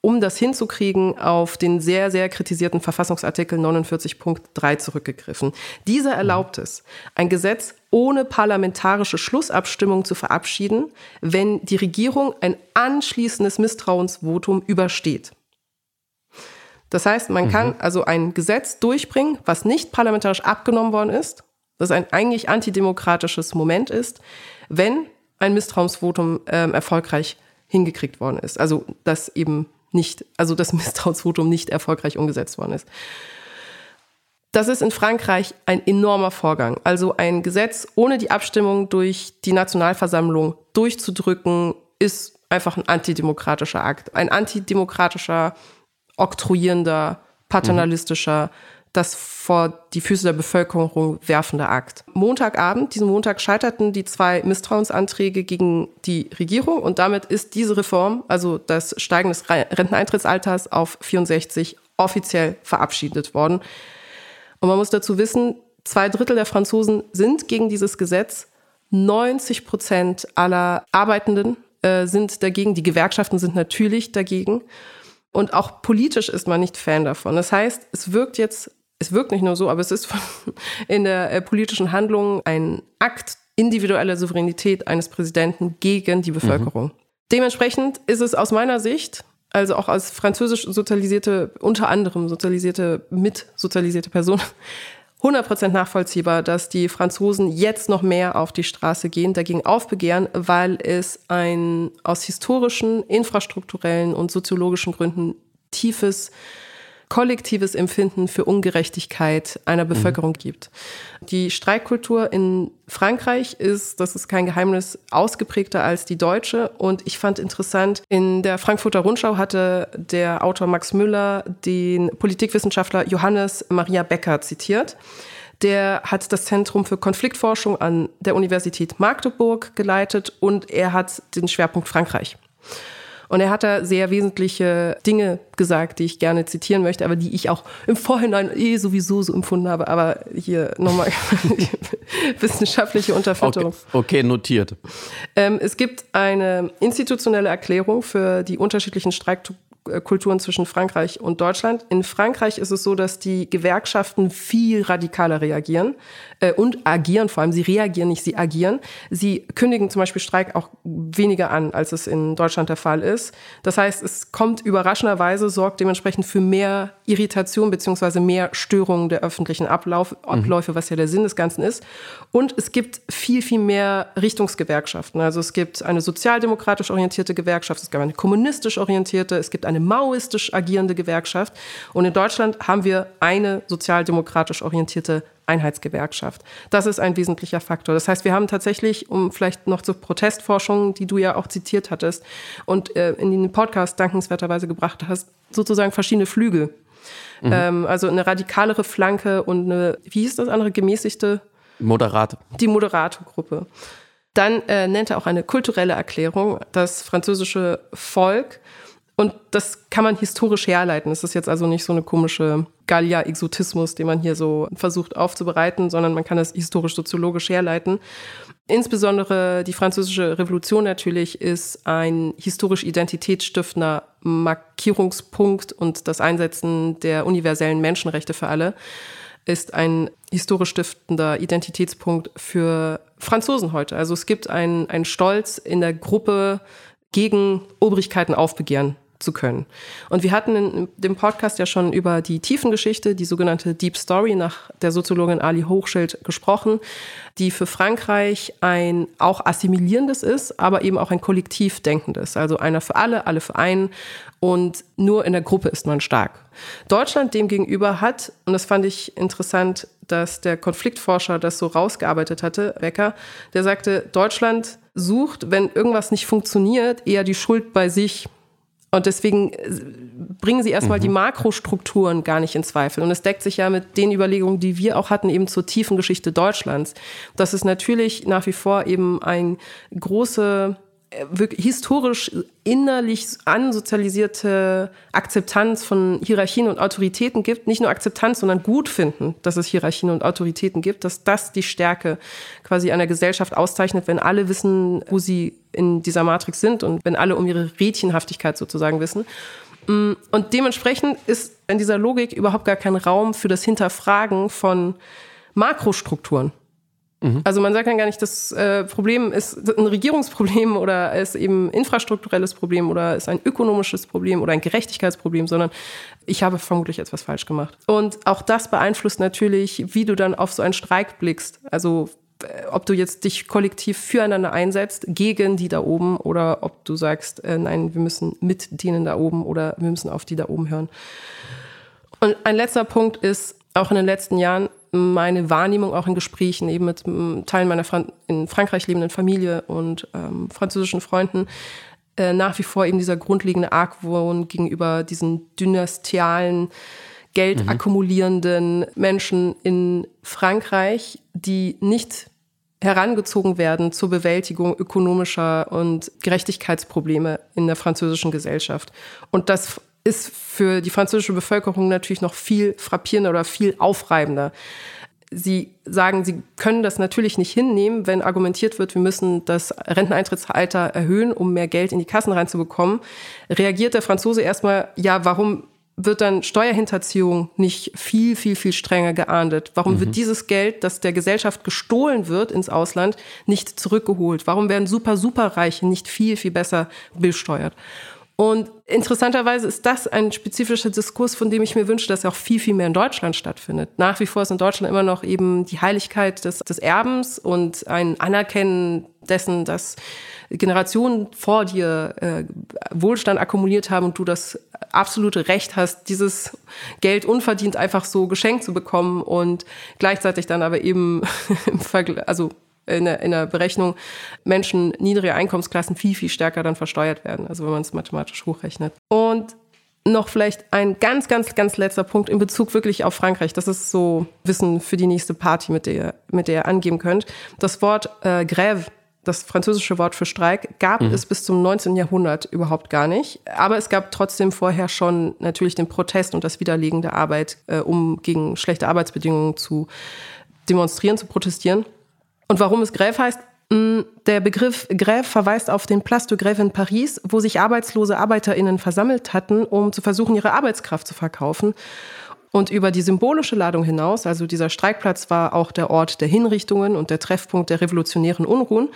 um das hinzukriegen, auf den sehr, sehr kritisierten Verfassungsartikel 49.3 zurückgegriffen. Dieser erlaubt es, ein Gesetz ohne parlamentarische Schlussabstimmung zu verabschieden, wenn die Regierung ein anschließendes Misstrauensvotum übersteht. Das heißt, man mhm. kann also ein Gesetz durchbringen, was nicht parlamentarisch abgenommen worden ist das ein eigentlich antidemokratisches Moment ist, wenn ein Misstrauensvotum ähm, erfolgreich hingekriegt worden ist. Also dass eben nicht, also das (laughs) Misstrauensvotum nicht erfolgreich umgesetzt worden ist. Das ist in Frankreich ein enormer Vorgang. Also ein Gesetz ohne die Abstimmung durch die Nationalversammlung durchzudrücken, ist einfach ein antidemokratischer Akt. Ein antidemokratischer, oktroyierender, paternalistischer, mhm das vor die Füße der Bevölkerung werfende Akt. Montagabend, diesen Montag scheiterten die zwei Misstrauensanträge gegen die Regierung und damit ist diese Reform, also das Steigen des Renteneintrittsalters auf 64, offiziell verabschiedet worden. Und man muss dazu wissen, zwei Drittel der Franzosen sind gegen dieses Gesetz. 90 Prozent aller Arbeitenden äh, sind dagegen. Die Gewerkschaften sind natürlich dagegen. Und auch politisch ist man nicht Fan davon. Das heißt, es wirkt jetzt es wirkt nicht nur so, aber es ist in der äh, politischen Handlung ein Akt individueller Souveränität eines Präsidenten gegen die Bevölkerung. Mhm. Dementsprechend ist es aus meiner Sicht, also auch als französisch sozialisierte, unter anderem sozialisierte, mitsozialisierte Person, 100% nachvollziehbar, dass die Franzosen jetzt noch mehr auf die Straße gehen, dagegen aufbegehren, weil es ein aus historischen, infrastrukturellen und soziologischen Gründen tiefes kollektives Empfinden für Ungerechtigkeit einer mhm. Bevölkerung mhm. gibt. Die Streikkultur in Frankreich ist, das ist kein Geheimnis, ausgeprägter als die deutsche. Und ich fand interessant, in der Frankfurter Rundschau hatte der Autor Max Müller den Politikwissenschaftler Johannes Maria Becker zitiert. Der hat das Zentrum für Konfliktforschung an der Universität Magdeburg geleitet und er hat den Schwerpunkt Frankreich. Und er hat da sehr wesentliche Dinge gesagt, die ich gerne zitieren möchte, aber die ich auch im Vorhinein eh sowieso so empfunden habe. Aber hier nochmal (laughs) wissenschaftliche Unterfütterung. Okay, okay notiert. Ähm, es gibt eine institutionelle Erklärung für die unterschiedlichen Streikstrukturen Kulturen zwischen Frankreich und Deutschland. In Frankreich ist es so, dass die Gewerkschaften viel radikaler reagieren äh, und agieren, vor allem sie reagieren nicht, sie agieren. Sie kündigen zum Beispiel Streik auch weniger an, als es in Deutschland der Fall ist. Das heißt, es kommt überraschenderweise, sorgt dementsprechend für mehr Irritation beziehungsweise mehr Störungen der öffentlichen Ablauf, mhm. Abläufe, mhm. was ja der Sinn des Ganzen ist. Und es gibt viel, viel mehr Richtungsgewerkschaften. Also es gibt eine sozialdemokratisch orientierte Gewerkschaft, es gibt eine kommunistisch orientierte, es gibt eine maoistisch agierende Gewerkschaft. Und in Deutschland haben wir eine sozialdemokratisch orientierte Einheitsgewerkschaft. Das ist ein wesentlicher Faktor. Das heißt, wir haben tatsächlich, um vielleicht noch zur Protestforschung, die du ja auch zitiert hattest und äh, in den Podcast dankenswerterweise gebracht hast, sozusagen verschiedene Flügel. Mhm. Ähm, also eine radikalere Flanke und eine, wie hieß das andere, gemäßigte? Moderate. Die moderate Gruppe. Dann äh, nennt er auch eine kulturelle Erklärung. Das französische Volk und das kann man historisch herleiten. Es ist jetzt also nicht so eine komische Gallia-Exotismus, den man hier so versucht aufzubereiten, sondern man kann das historisch-soziologisch herleiten. Insbesondere die Französische Revolution natürlich ist ein historisch identitätsstiftender Markierungspunkt und das Einsetzen der universellen Menschenrechte für alle ist ein historisch stiftender Identitätspunkt für Franzosen heute. Also es gibt einen, einen Stolz in der Gruppe gegen Obrigkeiten aufbegehren zu können. Und wir hatten in dem Podcast ja schon über die Tiefengeschichte, die sogenannte Deep Story nach der Soziologin Ali Hochschild gesprochen, die für Frankreich ein auch assimilierendes ist, aber eben auch ein kollektiv denkendes. Also einer für alle, alle für einen und nur in der Gruppe ist man stark. Deutschland demgegenüber hat, und das fand ich interessant, dass der Konfliktforscher das so rausgearbeitet hatte, Becker, der sagte, Deutschland sucht, wenn irgendwas nicht funktioniert, eher die Schuld bei sich. Und deswegen äh, bringen sie erstmal mhm. die Makrostrukturen gar nicht in Zweifel. Und es deckt sich ja mit den Überlegungen, die wir auch hatten, eben zur tiefen Geschichte Deutschlands. Dass es natürlich nach wie vor eben ein große äh, wirklich historisch innerlich ansozialisierte Akzeptanz von Hierarchien und Autoritäten gibt, nicht nur Akzeptanz, sondern gut finden, dass es Hierarchien und Autoritäten gibt, dass das die Stärke quasi einer Gesellschaft auszeichnet, wenn alle wissen, wo sie in dieser Matrix sind und wenn alle um ihre Rädchenhaftigkeit sozusagen wissen. Mm, und dementsprechend ist in dieser Logik überhaupt gar kein Raum für das Hinterfragen von Makrostrukturen. Mhm. Also man sagt dann gar nicht, das äh, Problem ist ein Regierungsproblem oder ist eben infrastrukturelles Problem oder ist ein ökonomisches Problem oder ein Gerechtigkeitsproblem, sondern ich habe vermutlich etwas falsch gemacht. Und auch das beeinflusst natürlich, wie du dann auf so einen Streik blickst. Also ob du jetzt dich kollektiv füreinander einsetzt, gegen die da oben, oder ob du sagst, äh, nein, wir müssen mit denen da oben oder wir müssen auf die da oben hören. Und ein letzter Punkt ist, auch in den letzten Jahren meine Wahrnehmung auch in Gesprächen eben mit Teilen meiner Fran in Frankreich lebenden Familie und ähm, französischen Freunden äh, nach wie vor eben dieser grundlegende Argwohn gegenüber diesen dynastialen, Geld akkumulierenden Menschen in Frankreich, die nicht herangezogen werden zur Bewältigung ökonomischer und Gerechtigkeitsprobleme in der französischen Gesellschaft. Und das ist für die französische Bevölkerung natürlich noch viel frappierender oder viel aufreibender. Sie sagen, sie können das natürlich nicht hinnehmen, wenn argumentiert wird, wir müssen das Renteneintrittsalter erhöhen, um mehr Geld in die Kassen reinzubekommen. Reagiert der Franzose erstmal, ja, warum wird dann Steuerhinterziehung nicht viel, viel, viel strenger geahndet? Warum mhm. wird dieses Geld, das der Gesellschaft gestohlen wird ins Ausland, nicht zurückgeholt? Warum werden super, super Reiche nicht viel, viel besser besteuert? Und interessanterweise ist das ein spezifischer Diskurs, von dem ich mir wünsche, dass er auch viel, viel mehr in Deutschland stattfindet. Nach wie vor ist in Deutschland immer noch eben die Heiligkeit des, des Erbens und ein Anerkennen dessen, dass Generationen vor dir äh, Wohlstand akkumuliert haben und du das absolute Recht hast, dieses Geld unverdient einfach so geschenkt zu bekommen und gleichzeitig dann aber eben (laughs) im Vergleich, also in der, in der Berechnung Menschen niedriger Einkommensklassen viel, viel stärker dann versteuert werden, also wenn man es mathematisch hochrechnet. Und noch vielleicht ein ganz, ganz, ganz letzter Punkt in Bezug wirklich auf Frankreich. Das ist so Wissen für die nächste Party, mit der, mit der ihr angeben könnt. Das Wort äh, Grève, das französische Wort für Streik, gab mhm. es bis zum 19. Jahrhundert überhaupt gar nicht. Aber es gab trotzdem vorher schon natürlich den Protest und das Widerlegen der Arbeit, äh, um gegen schlechte Arbeitsbedingungen zu demonstrieren, zu protestieren. Und warum es Grève heißt? Mm, der Begriff Grève verweist auf den Place de Grève in Paris, wo sich arbeitslose ArbeiterInnen versammelt hatten, um zu versuchen, ihre Arbeitskraft zu verkaufen. Und über die symbolische Ladung hinaus, also dieser Streikplatz war auch der Ort der Hinrichtungen und der Treffpunkt der revolutionären Unruhen,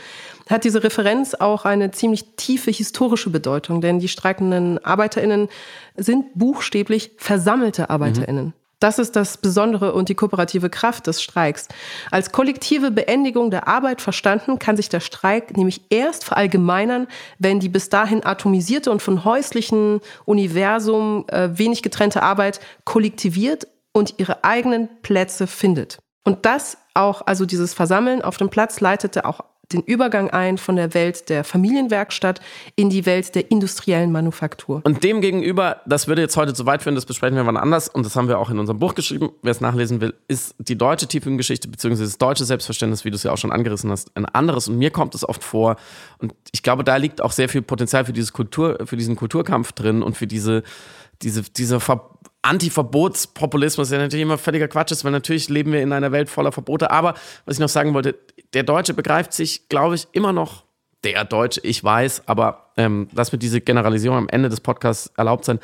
hat diese Referenz auch eine ziemlich tiefe historische Bedeutung, denn die streikenden ArbeiterInnen sind buchstäblich versammelte ArbeiterInnen. Mhm. Das ist das Besondere und die kooperative Kraft des Streiks. Als kollektive Beendigung der Arbeit verstanden, kann sich der Streik nämlich erst verallgemeinern, wenn die bis dahin atomisierte und von häuslichen Universum äh, wenig getrennte Arbeit kollektiviert und ihre eigenen Plätze findet. Und das auch, also dieses Versammeln auf dem Platz leitete auch den Übergang ein von der Welt der Familienwerkstatt in die Welt der industriellen Manufaktur. Und demgegenüber, das würde jetzt heute zu weit führen, das besprechen wir wann anders und das haben wir auch in unserem Buch geschrieben, wer es nachlesen will, ist die deutsche Tiefengeschichte bzw. das deutsche Selbstverständnis, wie du es ja auch schon angerissen hast, ein anderes und mir kommt es oft vor und ich glaube, da liegt auch sehr viel Potenzial für, dieses Kultur, für diesen Kulturkampf drin und für diese, diese, diese Ver Anti-Verbotspopulismus, der natürlich immer völliger Quatsch ist, weil natürlich leben wir in einer Welt voller Verbote. Aber was ich noch sagen wollte, der Deutsche begreift sich, glaube ich, immer noch, der Deutsche, ich weiß, aber ähm, lass mir diese Generalisierung am Ende des Podcasts erlaubt sein,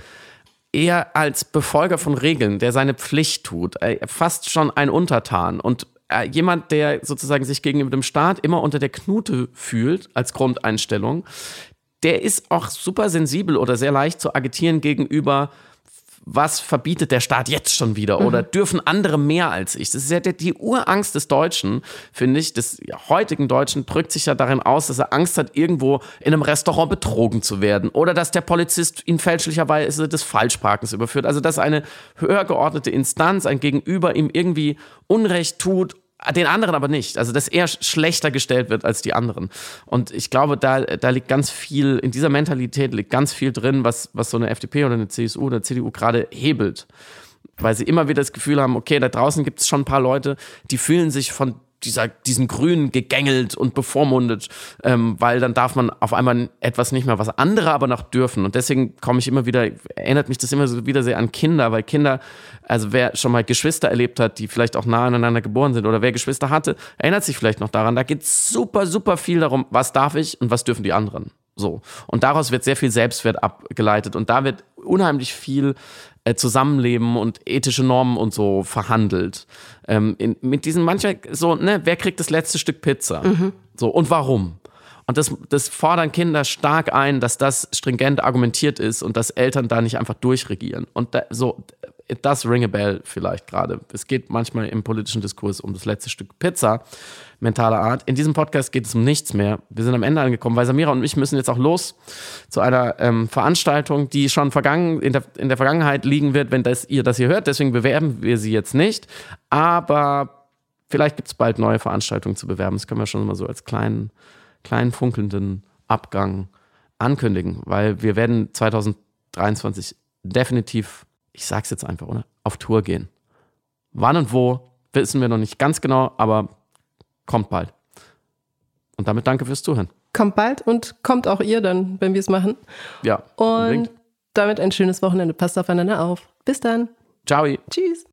eher als Befolger von Regeln, der seine Pflicht tut, äh, fast schon ein Untertan und äh, jemand, der sozusagen sich gegenüber dem Staat immer unter der Knute fühlt als Grundeinstellung, der ist auch super sensibel oder sehr leicht zu agitieren gegenüber was verbietet der Staat jetzt schon wieder? Oder mhm. dürfen andere mehr als ich? Das ist ja die, die Urangst des Deutschen, finde ich, des heutigen Deutschen drückt sich ja darin aus, dass er Angst hat, irgendwo in einem Restaurant betrogen zu werden. Oder dass der Polizist ihn fälschlicherweise des Falschparkens überführt. Also, dass eine höher geordnete Instanz, ein Gegenüber ihm irgendwie Unrecht tut den anderen aber nicht. Also, dass er schlechter gestellt wird als die anderen. Und ich glaube, da, da liegt ganz viel, in dieser Mentalität liegt ganz viel drin, was, was so eine FDP oder eine CSU oder CDU gerade hebelt. Weil sie immer wieder das Gefühl haben, okay, da draußen gibt es schon ein paar Leute, die fühlen sich von dieser, diesen Grünen gegängelt und bevormundet, ähm, weil dann darf man auf einmal etwas nicht mehr, was andere aber noch dürfen. Und deswegen komme ich immer wieder, erinnert mich das immer so wieder sehr an Kinder, weil Kinder, also wer schon mal Geschwister erlebt hat, die vielleicht auch nah aneinander geboren sind oder wer Geschwister hatte, erinnert sich vielleicht noch daran, da geht super, super viel darum, was darf ich und was dürfen die anderen. So. Und daraus wird sehr viel Selbstwert abgeleitet und da wird unheimlich viel äh, Zusammenleben und ethische Normen und so verhandelt. Ähm, in, mit diesen manchmal so, ne, wer kriegt das letzte Stück Pizza? Mhm. So, und warum? Und das, das fordern Kinder stark ein, dass das stringent argumentiert ist und dass Eltern da nicht einfach durchregieren. Und da, so, das ring a bell vielleicht gerade. Es geht manchmal im politischen Diskurs um das letzte Stück Pizza mentaler Art. In diesem Podcast geht es um nichts mehr. Wir sind am Ende angekommen, weil Samira und ich müssen jetzt auch los zu einer ähm, Veranstaltung, die schon vergangen, in, der, in der Vergangenheit liegen wird, wenn das, ihr das hier hört. Deswegen bewerben wir sie jetzt nicht. Aber vielleicht gibt es bald neue Veranstaltungen zu bewerben. Das können wir schon mal so als kleinen, kleinen funkelnden Abgang ankündigen, weil wir werden 2023 definitiv, ich sag's jetzt einfach, oder? Auf Tour gehen. Wann und wo, wissen wir noch nicht ganz genau, aber kommt bald. Und damit danke fürs Zuhören. Kommt bald und kommt auch ihr dann, wenn wir es machen. Ja. Und unbedingt. damit ein schönes Wochenende. Passt aufeinander auf. Bis dann. Ciao. Tschüss.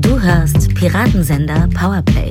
Du hörst Piratensender Powerplay.